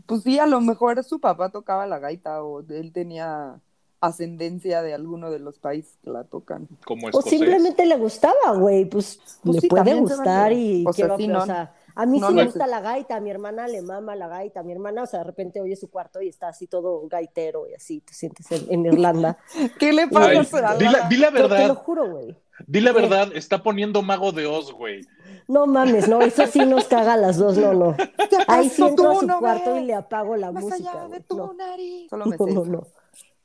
Pues sí, a lo mejor su papá tocaba la gaita o él tenía ascendencia de alguno de los países que la tocan. como O simplemente le gustaba, güey, pues, Pues le sí, puede gustar y O sea, quiero sí, no- o sea, a mí no sí me es. gusta la gaita, a mi hermana le mama la gaita, a mi hermana, o sea, de repente oye su cuarto y está así todo gaitero y así, te sientes en, en Irlanda. ¿Qué le pasa Ay, a su di, la, di la Te- te lo verdad, juro, güey. di la verdad, está poniendo Mago de Oz, güey. No mames, no, eso sí nos caga a las dos, no, no. Ahí sí acaso entro a tú su no cuarto ves y le apago la Más música, allá de tu No. nariz. Solo me No, no, no.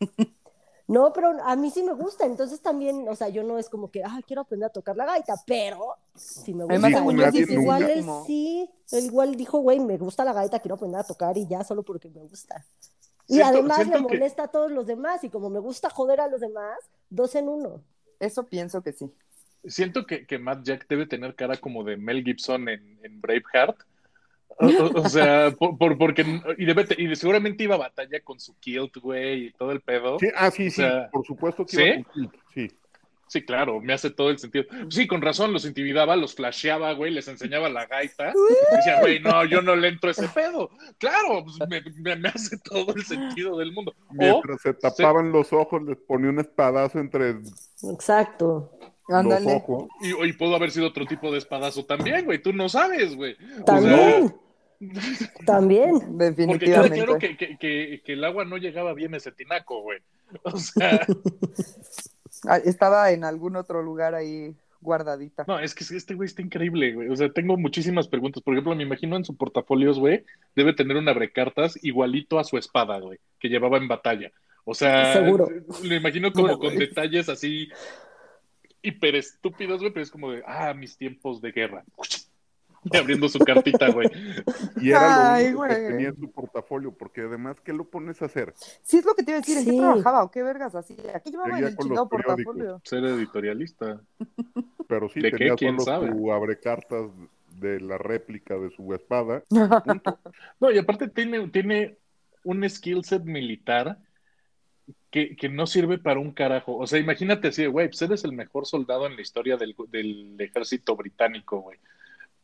No, pero a mí sí me gusta, entonces también, o sea, yo no es como que, ah, quiero aprender a tocar la gaita, pero sí me gusta. Además, sí igual él sí, él igual dijo, güey, me gusta la gaita, quiero aprender a tocar y ya, solo porque me gusta. Y Siento- además le siento que- molesta a todos los demás, y como me gusta joder a los demás, dos en uno. Eso pienso que sí. Siento que, que Matt Jack debe tener cara como de Mel Gibson en, en Braveheart. O, sea, por, por- porque y, te- y seguramente iba a batalla con su kilt, güey, y todo el pedo. Sí, ah, sí, O sí, sea, por supuesto que ¿sí? iba con Kilt, sí. Sí, claro, me hace todo el sentido. Sí, con razón, los intimidaba, los flasheaba, güey, les enseñaba la gaita. Decía, güey, no, yo no le entro a ese pedo. Claro, pues me, me- me hace todo el sentido del mundo. O, Mientras se tapaban los ojos, les ponía un espadazo entre Exacto. los Ándale. ojos. y, y pudo haber sido otro tipo de espadazo también, güey, tú no sabes, güey. O También, también. Porque queda Definitivamente. claro que, que, que, que el agua no llegaba bien a ese tinaco, güey. O sea, Ah, Estaba en algún otro lugar ahí guardadita. no, es que este güey está increíble, güey. O sea, tengo muchísimas preguntas. Por ejemplo, me imagino en su portafolios, güey, debe tener un abrecartas igualito a su espada, güey, que llevaba en batalla. O sea, Seguro. lo imagino como con güey. detalles así hiper estúpidos, güey, pero es como de, ah, mis tiempos de guerra. Y abriendo su cartita, güey. Y era Ay, lo único que tenía en su portafolio, porque además, ¿qué lo pones a hacer? Sí, es lo que te iba a decir. ¿En qué Sí. trabajaba o qué vergas hacía? ¿Qué llevaba en el con los chingado periódicos. portafolio? Ser editorialista. Pero sí, ¿De qué? tenía ¿Quién solo sabe? su abrecartas de la réplica de su espada. No, y aparte tiene, tiene un skill set militar que, que no sirve para un carajo. O sea, imagínate así, güey, pues eres el mejor soldado en la historia del, del ejército británico, güey.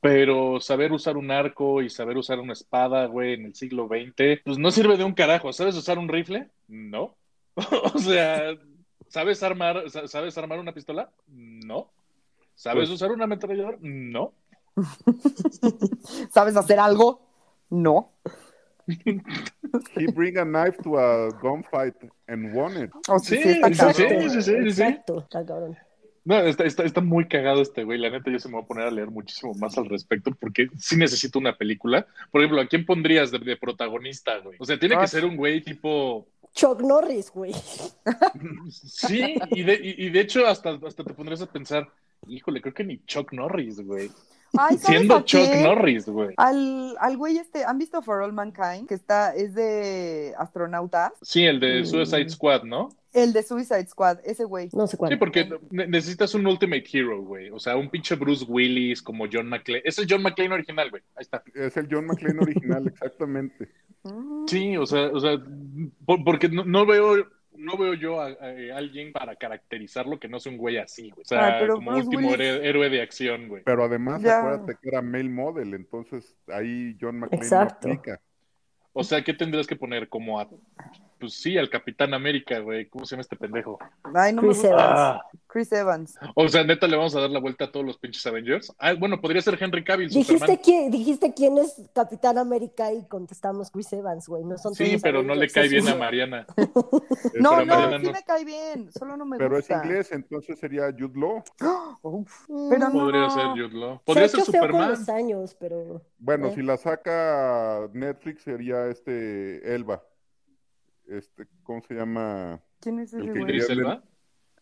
Pero saber usar un arco y saber usar una espada, güey, en el siglo XX, pues no sirve de un carajo. ¿Sabes usar un rifle? No. o sea, ¿sabes armar, sa- ¿sabes armar una pistola? No. ¿Sabes Pues- usar una ametralladora? No. ¿Sabes hacer algo? No. He bring a knife to a gunfight and won it. O sea, Sí, sí sí, sí, sí, sí, sí. Exacto, está cabrón. No, está, está, está muy cagado este güey. La neta, yo se me voy a poner a leer muchísimo más al respecto porque sí necesito una película. Por ejemplo, ¿a quién pondrías de, de protagonista, güey? O sea, tiene Ah. que ser un güey tipo. Chuck Norris, güey. Sí, y de, y, y de hecho, hasta, hasta te pondrías a pensar, híjole, creo que ni Chuck Norris, güey. Ay, ¿sabes Siendo Chuck? Norris, güey. Al, al güey este, ¿han visto For All Mankind? Que está, es de astronautas. Sí, el de Mm. Suicide Squad, ¿no? El de Suicide Squad, ese güey. No sé cuál. Sí, porque ne- necesitas un Ultimate Hero, güey. O sea, un pinche Bruce Willis como John McClane. Ese es John McClane original, güey. Ahí está. Es el John McClane original, exactamente. Mm. Sí, o sea, o sea, por- porque no, no veo, no veo yo a, a alguien para caracterizarlo que no sea un güey así, güey. O sea, Ah, pero como Bruce último Willis- héroe, de acción, güey. Pero además, Ya. acuérdate que era male model, entonces ahí John McClane no aplica. O sea, ¿qué tendrías que poner como a, pues sí, al Capitán América, güey? ¿Cómo se llama este pendejo? Ay, no me Chris gusta. Evans. Ah, Chris Evans. o sea, neta, le vamos a dar la vuelta a todos los pinches Avengers. Ah, bueno, podría ser Henry Cavill, Dijiste Superman. quién, dijiste quién es Capitán América y contestamos Chris Evans, güey. No son Sí, pero no le cae es bien a. Mariana. No, pero no, Mariana sí no. me cae bien. Solo no me Pero es gusta. inglés, entonces sería Jude Law. Uf, Mm, Pero no. Podría ser Jude Law. se Podría ser feo con Superman. los años, pero Bueno, Eh. si la saca Netflix sería este Elba. Este, ¿cómo se llama? ¿Quién es ese El que güey? quería- Idris Elba.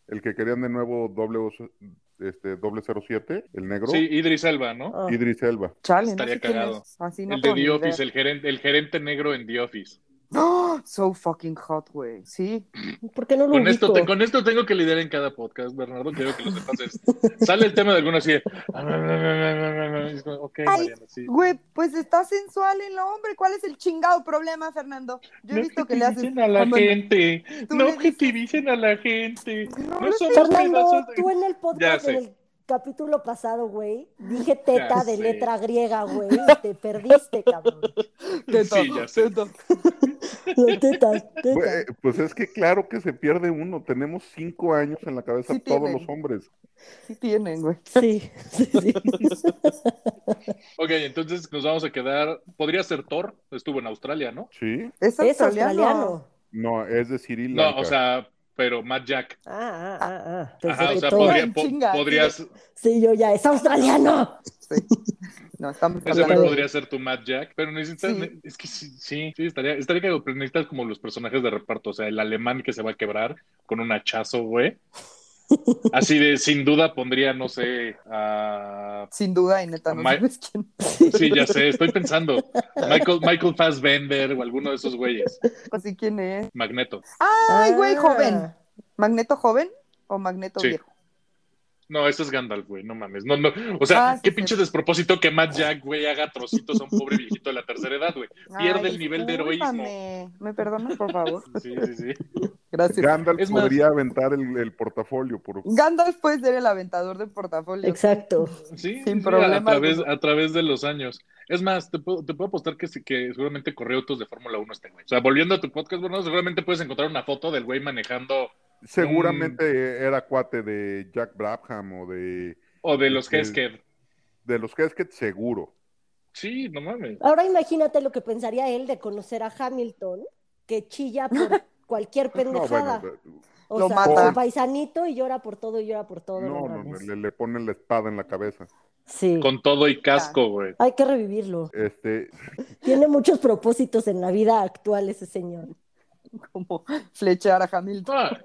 El que querían de nuevo doble, oso- este, doble 07, el negro. Sí, Idris Elba, ¿no? ah, Idris Elba. Chale, no Estaría sé quién cagado. es. Así no el de The Office, el gerente, el gerente negro en The Office. So fucking hot, güey. Sí. ¿por qué no lo Con esto, te- con esto tengo que lidiar en cada podcast, Bernardo. Quiero que lo sepas. es- sale el tema de alguno así. de- Es como, Ok, Ay, Mariana, sí. Güey, pues está sensual el hombre. ¿Cuál es el chingado problema, Fernando? Yo he No visto que le haces. objetivicen a la Ah, gente. No objetivicen a la gente. No, No no somos Fernando, pedazos de- tú en el podcast, sé. en el capítulo pasado, güey, dije teta Ya de sé. letra griega, güey, te perdiste, cabrón. Teta, Sí, ya sé. teta. Pues, eh, Pues es que claro que se pierde uno. Tenemos cinco años en la cabeza Sí todos tienen. los hombres. Sí tienen, güey. Sí, sí, sí. Ok, entonces nos vamos a quedar. Podría ser Thor. Estuvo en Australia, ¿no? ¿Sí? Es Es australiano. No, es de Sri No, o sea, pero Matt Jack. Ah, ah, ah, ah. Pensé Ajá, o sea, podría, po- podrías. Sí, yo ya, es australiano. Sí. No, estamos Ese güey hablando podría ser tu Matt Jack, pero necesitas, Sí. es que sí, sí, sí, estaría, estaría pero necesitas como los personajes de reparto, o sea, el alemán que se va a quebrar con un hachazo, güey. Así de, sin duda pondría, no sé, a... Sin duda, y neta, no Ma- sabes quién. Sí, ya sé, estoy pensando. Michael, Michael Fassbender o alguno de esos güeyes. Así quién es. Magneto. Ay, güey, Ah. joven. ¿Magneto joven o Magneto Sí. viejo? No, ese es Gandalf, güey, no mames. No, no. O sea, Ah, sí, qué sí. pinche despropósito que Matt Jack, güey, haga trocitos a un pobre viejito de la tercera edad, güey. Pierde Ay, el nivel de heroísmo. ¿Me perdonas, por favor? Sí, sí, sí. Gracias. Gandalf Es más- podría aventar el, el portafolio por Gandalf puede ser el aventador de portafolio. Exacto. Sí, Sin sí, problema a través, a través de los años. Es más, te puedo, te puedo apostar que, sí- que seguramente corrió autos de Fórmula 1 este güey. O sea, volviendo a tu podcast, bueno, seguramente puedes encontrar una foto del güey manejando Seguramente era cuate de Jack Brabham o de, o de los Este- Hesketh. de los Hesketh, seguro. Sí, no mames. Ahora imagínate lo que pensaría él de conocer a Hamilton, que chilla por cualquier No, pendejada. bueno, o Lo sea, mata. paisanito y llora por todo y llora por todo. no, no no, le, le ponen la espada en la cabeza. Sí. Con todo y casco, güey. Hay que revivirlo. Este, Tiene muchos propósitos en la vida actual ese señor. Como flechar a Hamilton. Ah,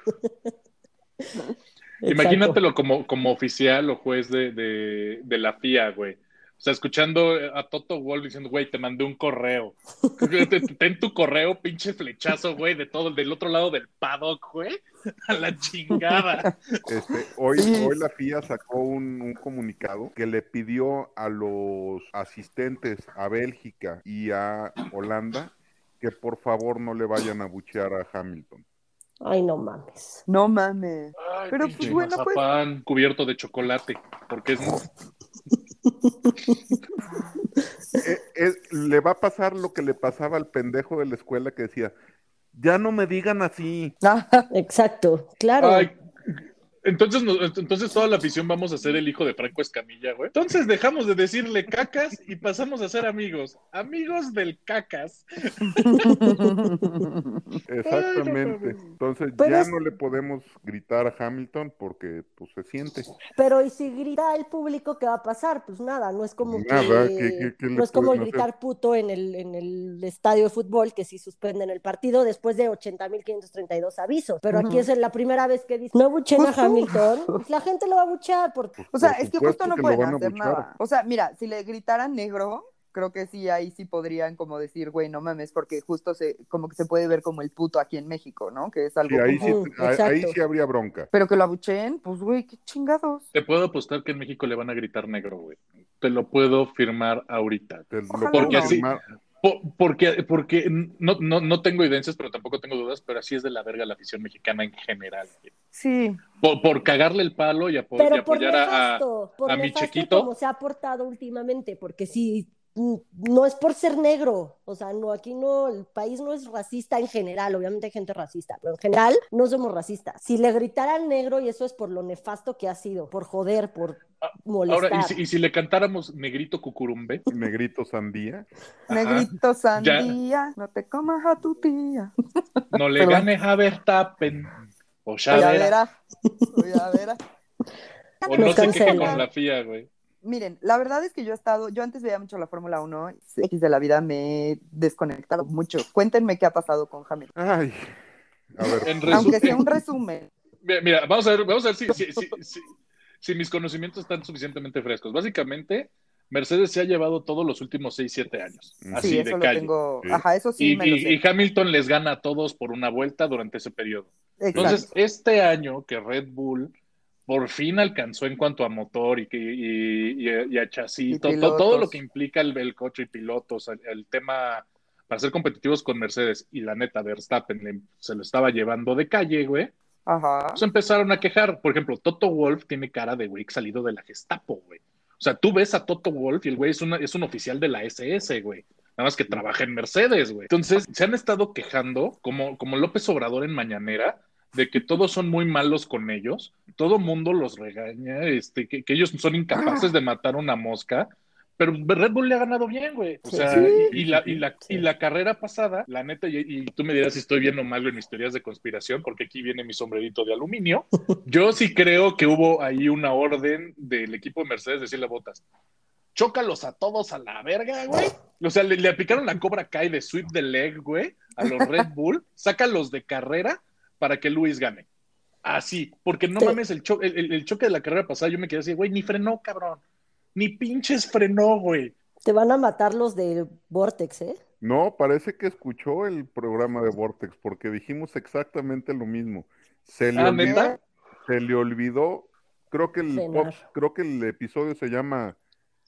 imagínatelo como, como oficial o juez de, de, de la FIA, güey. O sea, escuchando a Toto Wolff diciendo, güey, te mandé un correo. Ten tu correo, pinche flechazo, güey, de todo, del otro lado del paddock, güey. A la chingada. Este, hoy, hoy la FIA sacó un, un comunicado que le pidió a los asistentes a Bélgica y a Holanda que por favor no le vayan a buchear a Hamilton. Ay, no mames. No mames. Ay, Pero, pues, bueno, pues- mazapán cubierto de chocolate, porque es Eh, eh, le va a pasar lo que le pasaba al pendejo de la escuela que decía, ya no me digan así. Exacto, claro. Ay, Entonces, nos- entonces toda la afición vamos a ser el hijo de Franco Escamilla, güey. Entonces dejamos de decirle cacas y pasamos a ser amigos. Amigos del cacas. Exactamente. Entonces Pero ya es- no le podemos gritar a Hamilton porque pues se siente. Pero y si grita el público, ¿qué va a pasar? Pues nada, no es como Nada, que, ¿qué- qué- qué le no es como gritar puto en el, en el estadio de fútbol que sí suspenden el partido después de 80.532 avisos. Pero aquí es la primera vez que dice, no buchen a Justo. Hamilton, pues la gente lo va a buchar porque O sea, Por es que justo no que pueden hacer nada. O sea, mira, si le gritaran negro, creo que sí, ahí sí podrían como decir, güey, no mames, porque justo se, como que se puede ver como el puto aquí en México, ¿no? Que es algo Sí, ahí, como- sí, ahí- sí habría bronca. Pero que lo abucheen, pues, güey, qué chingados. Te puedo apostar que en México le van a gritar negro, güey. Te lo puedo firmar ahorita. Te lo Ojalá puedo firmar. Po- Porque, porque no, no, no tengo evidencias, pero tampoco tengo dudas, pero así es de la verga la afición mexicana en general. Sí. Por, por cagarle el palo y, apo- y Pero por apoyar a, a- por a mi chiquito. como se ha portado últimamente, porque si no es por ser negro, o sea, no, aquí no, el país no es racista en general, obviamente hay gente racista, pero en general no somos racistas. Si le gritaran negro, y eso es por lo nefasto que ha sido, por joder, por molestar. Ahora, y si, y si le cantáramos negrito cucurumbe, Negrito sandía. Ajá. Negrito sandía, no te comas a tu tía. no le Perdón. ganes a Verstappen, o ya verá, verá. Ya verá. o no se queje cancela. con la FIA, güey. Miren, la verdad es que yo he estado, yo antes veía mucho la Fórmula 1, X de la vida me he desconectado mucho. Cuéntenme qué ha pasado con Hamilton. Ay. A ver. En resu- Aunque sea un resumen. Mira, vamos a ver, vamos a ver si, si, si- si- si mis conocimientos están suficientemente frescos. Básicamente, Mercedes se ha llevado todos los últimos 6, 7 años. Sí, Así sí, de eso lo calle. tengo. Sí. Ajá, eso sí Y, me lo y- sé. y Hamilton les gana a todos por una vuelta durante ese periodo. Entonces, Exacto. este año que Red Bull por fin alcanzó en cuanto a motor y, que, y, y- y a chasis, Y to- to- pilotos. todo lo que implica el, el coche y pilotos, el, el tema para ser competitivos con Mercedes y la neta Verstappen le- se lo estaba llevando de calle, güey. Ajá. Se empezaron a quejar. Por ejemplo, Toto Wolf tiene cara de güey salido de la Gestapo, güey. O sea, tú ves a Toto Wolf y el güey es, una- es un oficial de la SS, güey. Nada más que trabaja en Mercedes, güey. Entonces, se han estado quejando, como, como López Obrador en Mañanera, de que todos son muy malos con ellos. Todo mundo los regaña, este, que, que ellos son incapaces de matar una mosca. Pero Red Bull le ha ganado bien, güey. O sea, Sí. y, la, y, la, y la carrera pasada, la neta, y, y tú me dirás si estoy bien o mal en mis teorías de conspiración, porque aquí viene mi sombrerito de aluminio. Yo sí creo que hubo ahí una orden del equipo de Mercedes de decirle a Botas, chócalos a todos a la verga, güey. O sea, le, le aplicaron la Cobra Kai de sweep the leg, güey, a los Red Bull, sácalos de carrera para que Luis gane. Así, porque no Sí. mames, el, cho- el, choque de la carrera pasada, yo me quedé así, güey, ni frenó, cabrón. Ni pinches frenó, güey. Te van a matar los de Vortex, ¿eh? No, parece que escuchó el programa de Vortex porque dijimos exactamente lo mismo. Se le Ah, olvidó, se le olvidó, creo que el creo que el episodio se llama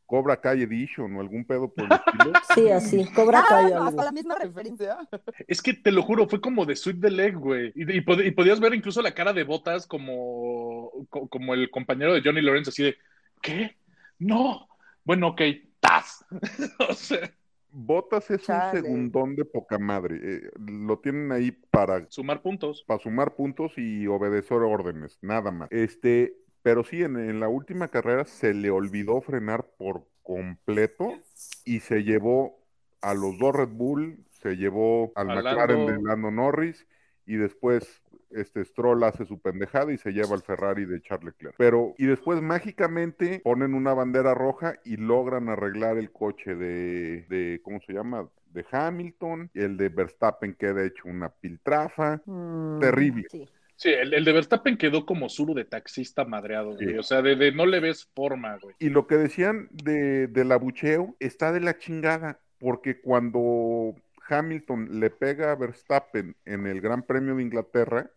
Cobra Kai Edition o algún pedo por el estilo. Sí, así. Cobra Ah, Kai, no, hasta la misma referencia. Es que te lo juro, fue como de sweep the leg, güey. Y, y pod- y podías ver incluso la cara de Botas como, co- como el compañero de Johnny Lawrence, así de, ¿qué? No. Bueno, ok, ¡tas! o sea, Botas es Chale. un segundón de poca madre. eh, lo tienen ahí para sumar puntos. para sumar puntos y obedecer órdenes, nada más. Este, pero sí, en, en la última carrera se le olvidó frenar por completo y se llevó a los dos Red Bull, se llevó al A McLaren Lando. de Lando Norris y después este Stroll hace su pendejada y se lleva al Ferrari de Charles Leclerc. Pero, y después mágicamente ponen una bandera roja y logran arreglar el coche de, de ¿cómo se llama? De Hamilton, el de Verstappen queda hecho una piltrafa, Mm. terrible. Sí. Sí, el, el de Verstappen quedó como Zuru de taxista madreado, güey. Sí. O sea, de, de no le ves forma, güey. Y lo que decían de, del abucheo está de la chingada, porque cuando Hamilton le pega a Verstappen en el Gran Premio de Inglaterra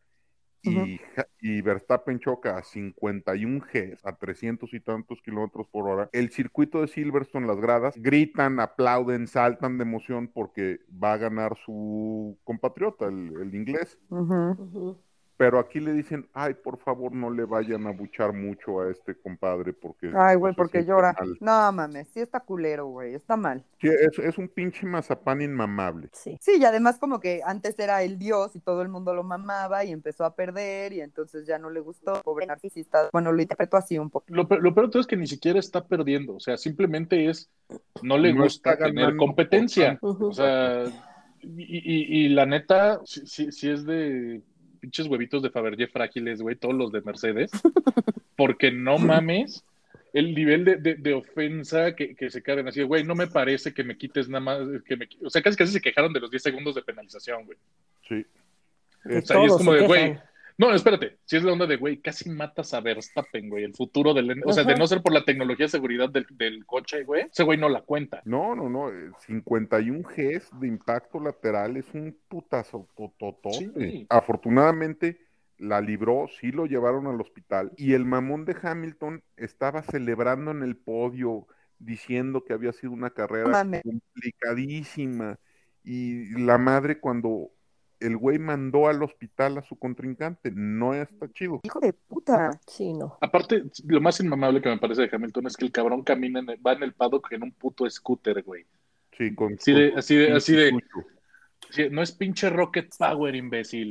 y, y Verstappen choca a 51 G, a 300 y tantos kilómetros por hora, el circuito de Silverstone, las gradas, gritan, aplauden, saltan de emoción porque va a ganar su compatriota, el, el inglés. Pero aquí le dicen, ay, por favor, no le vayan a buchar mucho a este compadre porque... Ay, güey, porque llora. mal". No mames, sí está culero, güey, está mal. Sí, es, es un pinche mazapán inmamable. Sí. Sí, y además como que antes era el dios y todo el mundo lo mamaba y empezó a perder y entonces ya no le gustó. Pobre narcisista. Bueno, lo interpretó así un poco. Lo, lo peor de todo es que ni siquiera está perdiendo, o sea, simplemente es, no le No gusta tener competencia. O sea, y, y- y la neta, si, si- si es de pinches huevitos de Fabergé frágiles, güey, todos los de Mercedes, porque no mames el nivel de, de- de ofensa que, que se caen así, de, güey, no me parece que me quites nada más, que me, qui-". o sea, casi casi se quejaron de los 10 segundos de penalización, güey. Sí. O sea, y es como se de, güey. No, espérate, si es la onda de, güey, casi matas a Verstappen, güey, el futuro del... O sea, de no ser por la tecnología de seguridad del, del coche, güey, ese güey no la cuenta. No, no, no. eh, 51 Gs de impacto lateral es un putazo tototote. Sí. Afortunadamente la libró, sí lo llevaron al hospital y el mamón de Hamilton estaba celebrando en el podio diciendo que había sido una carrera complicadísima y la madre cuando el güey mandó al hospital a su contrincante, no está chido. Hijo de puta. Sí, no. Aparte, lo más inmamable que me parece de Hamilton es que el cabrón camina, en el- va en el paddock en un puto scooter, güey. Sí, con, Así de- así de- así de-. Sí, no es pinche Rocket Power, imbécil.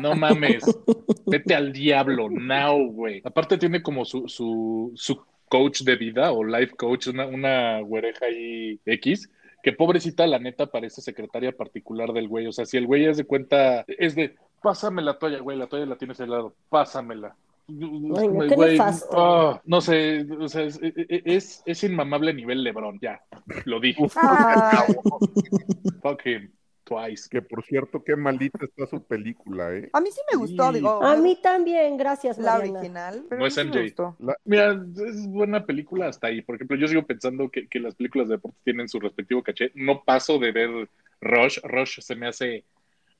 No mames. Vete al diablo, now, güey. Aparte tiene como su, su, su coach de vida o life coach, una, una güereja ahí X, que pobrecita, la neta, parece secretaria particular del güey. O sea, si el güey es de cuenta, es de, pásame la toalla, güey, la toalla la tienes al lado, pásamela. Ay, no, güey, ah, no sé, o sea, es, es, es inmamable a nivel Lebron, ya, lo dije. Ay, Fuck him, twice. Que por cierto, qué malita está su película, ¿eh? a mí sí me gustó, Sí. digo. A mí también, gracias, la Mariana. original. Pero No es MJ. gustó. Mira, es buena película hasta ahí. Por ejemplo, yo sigo pensando que, que las películas de deporte tienen su respectivo caché. No paso de ver Rush. Rush se me hace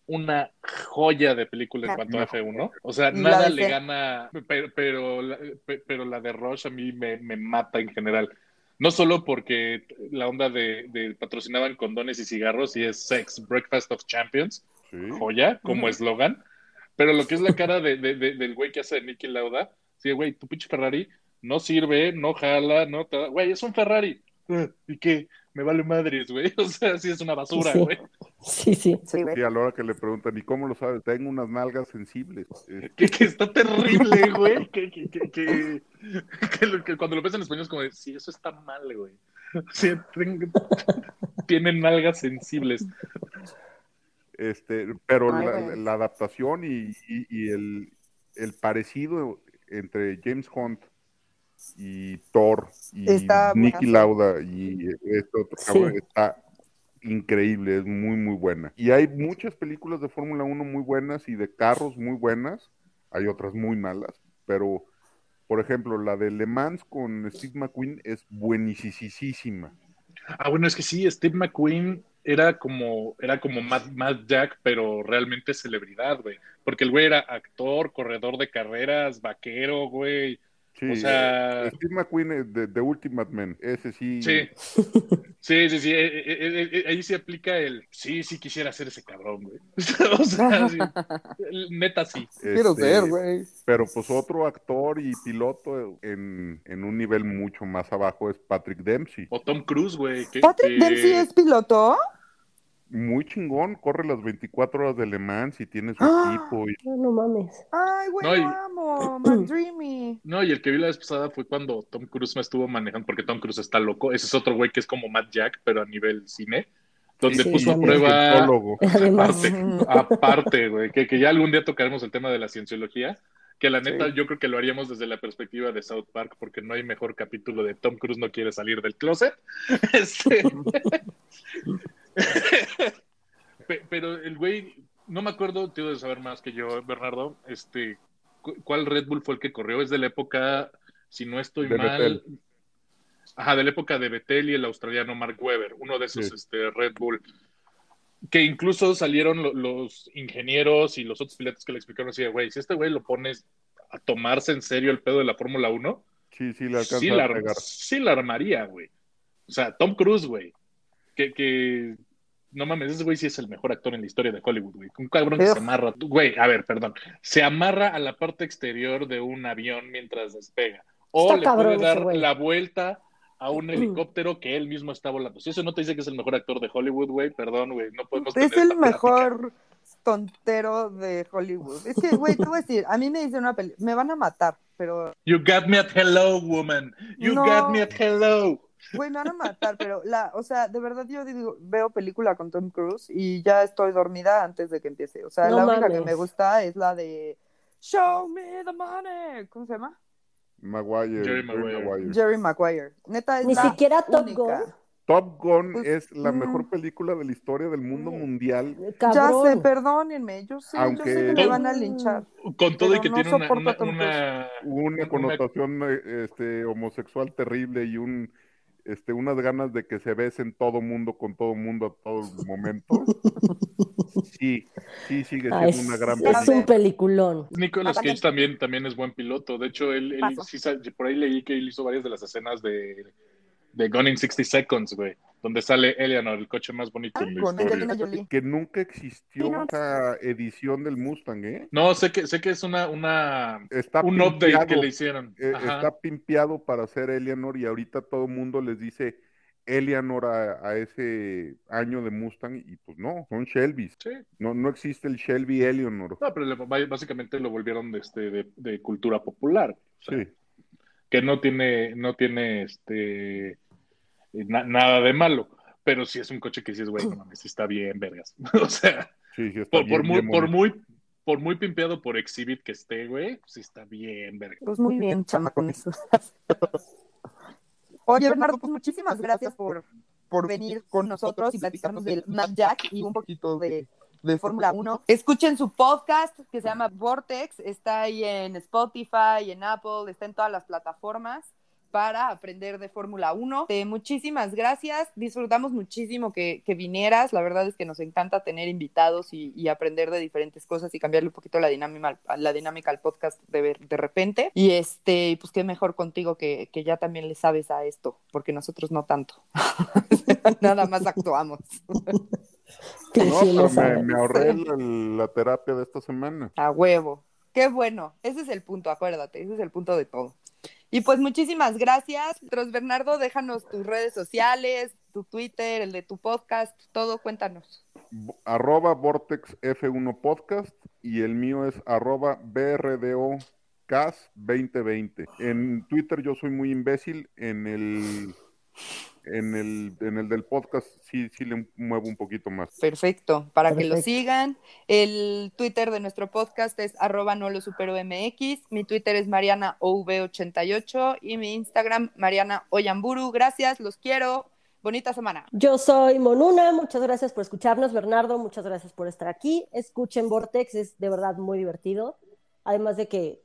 una joya de película en cuanto a F1. O sea, la nada le gana, pero, pero, la, pe- pero la de Rush a mí me, me mata en general. No solo porque la onda de, de patrocinaban condones y cigarros y es Sex Breakfast of Champions, Sí. joya como eslogan, pero lo que es la cara de, de- de- del güey que hace de Nicky Lauda, sí, güey, tu pinche Ferrari no sirve, no jala, no te... Güey, es un Ferrari. ¿Y qué? Me vale madres, güey. O sea, sí es una basura, Sí. güey. Sí, sí. Sí, güey. Sí, a la hora que le preguntan, ¿y cómo lo sabes? Tengo unas nalgas sensibles. Que, que está terrible, güey. Que, que, que, que, que lo- que cuando lo ves en español es como de, sí, eso está mal, güey. Sí, ten- tienen nalgas sensibles. Este, pero Ay, la, adaptación y, y- y el, el parecido entre James Hunt y Thor y Está Nicky. Lauda y este otro Sí. cabrón está increíble, es muy muy buena. Y hay muchas películas de Fórmula 1 muy buenas y de carros muy buenas, hay otras muy malas, pero por ejemplo, la de Le Mans con Steve McQueen es buenísima. Ah, bueno, es que sí, Steve McQueen era como, era como Matt, Matt Jack, pero realmente celebridad, güey. Porque el güey era actor, corredor de carreras, vaquero, güey. Sí, O sea- Steve McQueen de, de Ultimate Man, ese sí. Sí. Sí, sí, sí. eh, eh, eh, ahí se aplica el sí, sí quisiera ser ese cabrón, güey. o sea, sí. Neta sí. Quiero Este, ser, güey. Pero pues otro actor y piloto en, en un nivel mucho más abajo es Patrick Dempsey. O Tom Cruise, güey. que- ¿Patrick que- Dempsey es piloto? Muy chingón, corre las 24 horas de Le Mans y tiene su ¡Ah! equipo. Y, No, no mames. Ay, güey, No, y- amo. McDreamy. No, y el que vi la vez pasada fue cuando Tom Cruise me estuvo manejando, porque Tom Cruise está loco. Ese es otro güey que es como Matt Jack, pero a nivel cine, donde Sí, puso a prueba Aparte, aparte, güey, que, que ya algún día tocaremos el tema de la cienciología, que la neta Sí. yo creo que lo haríamos desde la perspectiva de South Park, porque no hay mejor capítulo de Tom Cruise no quiere salir del closet. Este... Pe- Pero el güey, no me acuerdo, tú debes saber más que yo, Bernardo, este, cu- ¿cuál Red Bull fue el que corrió? Es de la época, si no estoy De mal, ajá, de la época de Vettel y el australiano Mark Webber, uno de esos Sí. este, Red Bull, que incluso salieron lo- los ingenieros y los otros pilotos que le explicaron así, güey, si este güey lo pones a tomarse en serio el pedo de la Fórmula 1, Sí, la, sí la armaría, güey. O sea, Tom Cruise, güey. Que, que no mames, ese güey sí es el mejor actor en la historia de Hollywood, güey. Un cabrón que se amarra, güey, a ver, perdón, se amarra a la parte exterior de un avión mientras despega. O Está le cabrón puede dar la vuelta a un helicóptero que él mismo está volando. Si eso no te dice que es el mejor actor de Hollywood, güey, perdón, güey, no podemos Es tener el plática. mejor tontero de Hollywood. Es que, güey, te voy a decir, a mí me dicen una película, me van a matar, pero, You got me at hello, woman. You No. got me at hello. Güey, me van a matar, pero la, o sea, de verdad yo digo, veo película con Tom Cruise y ya estoy dormida antes de que empiece. O sea, No la única que me gusta es la de Show me the money. ¿Cómo se llama? Maguire, Jerry Jerry Maguire. Jerry Maguire. Neta es Ni la siquiera Top única. Gun. Top Gun Pues, es la mm. mejor película de la historia del mundo mundial. Ya sé, perdónenme, yo sé, yo Aunque- sé que me van a linchar. Con todo y que no tiene una- Una una- connotación eh, este, homosexual terrible y un este, unas ganas de que se besen todo mundo con todo mundo a todo momento. Sí, sí sigue Ah, siendo es, una gran es película. un peliculón. Nicolas Cage también, también es buen piloto. De hecho, él, él sí por ahí leí que él hizo varias de las escenas de, de Gone in 60 Seconds, güey, donde sale Eleanor, el coche más bonito de la Con historia. Angelina Jolie. Que nunca existió Sí, no. esa edición del Mustang, ¿eh? No, sé que, sé que es una, una Está un update pimpeado, que le hicieron. eh, Ajá. está pimpeado para ser Eleanor y ahorita todo el mundo les dice Eleanor a, a ese año de Mustang y pues no, son Shelby's. Sí. No, no existe el Shelby Eleanor. No, pero le- básicamente lo volvieron de, este, de, de cultura popular. O sea, Sí. Que no tiene, no tiene este na- nada de malo. Pero sí es un coche que dices, güey, no mames, sí está bien, vergas. o sea, Sí, sí, está por, muy, bien por muy, por muy pimpeado por Exhibit que esté, güey, sí está bien, vergas. Pues muy bien, chama, con eso. Oye, Bernardo, pues muchísimas gracias por, por venir con nosotros y platicarnos del Map Jack y un poquito de, de Fórmula 1. Escuchen su podcast que se llama Vortex, está ahí en Spotify, en Apple, está en todas las plataformas para aprender de Fórmula 1. Eh, muchísimas gracias, disfrutamos muchísimo que, que vinieras, la verdad es que nos encanta tener invitados y, y aprender de diferentes cosas y cambiarle un poquito la dinámica, al- la dinámica al podcast de, de repente. Y este, pues qué mejor contigo que, que ya también le sabes a esto, porque nosotros no tanto. Nada más actuamos. No, pero me, me ahorré la, la terapia de esta semana. A huevo. Qué bueno. Ese es el punto, acuérdate. Ese es el punto de todo. Y pues muchísimas gracias. Tros Bernardo, déjanos tus redes sociales, tu Twitter, el de tu podcast, todo, cuéntanos. Arroba Vortex F1 Podcast y el mío es arroba BRDO CAS 2020. En Twitter yo soy muy imbécil, en el en el, en el del podcast sí, sí le muevo un poquito más. Perfecto, para que lo sigan. El Twitter de nuestro podcast es arroba no lo supero MX. Mi Twitter es Mariana OV88 y mi Instagram Mariana Oyamburu. Gracias, los quiero. Bonita semana. Yo soy Monuna, muchas gracias por escucharnos, Bernardo, muchas gracias por estar aquí. Escuchen Vortex, es de verdad muy divertido. Además de que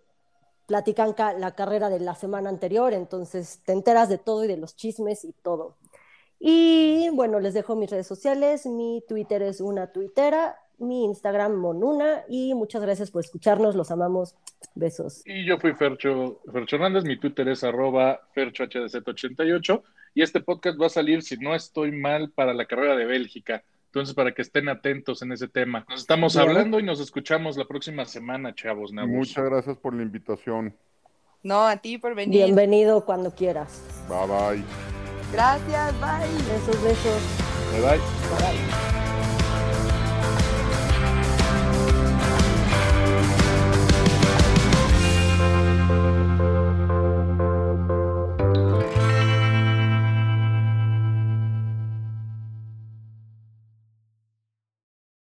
platican ca- la carrera de la semana anterior, entonces te enteras de todo y de los chismes y todo. Y bueno, les dejo mis redes sociales, mi Twitter es una tuitera, mi Instagram Monuna y muchas gracias por escucharnos, los amamos. Besos. Y yo fui Fercho, Fercho Hernández, mi Twitter es arroba FerchoHDZ88 y este podcast va a salir, si no estoy mal, para la carrera de Bélgica. Entonces, para que estén atentos en ese tema. Nos estamos hablando y nos escuchamos la próxima semana, chavos. nabos. Muchas gracias por la invitación. No, a ti por venir. Bienvenido cuando quieras. Bye bye. Gracias, bye. Besos, besos. Bye, bye. Bye.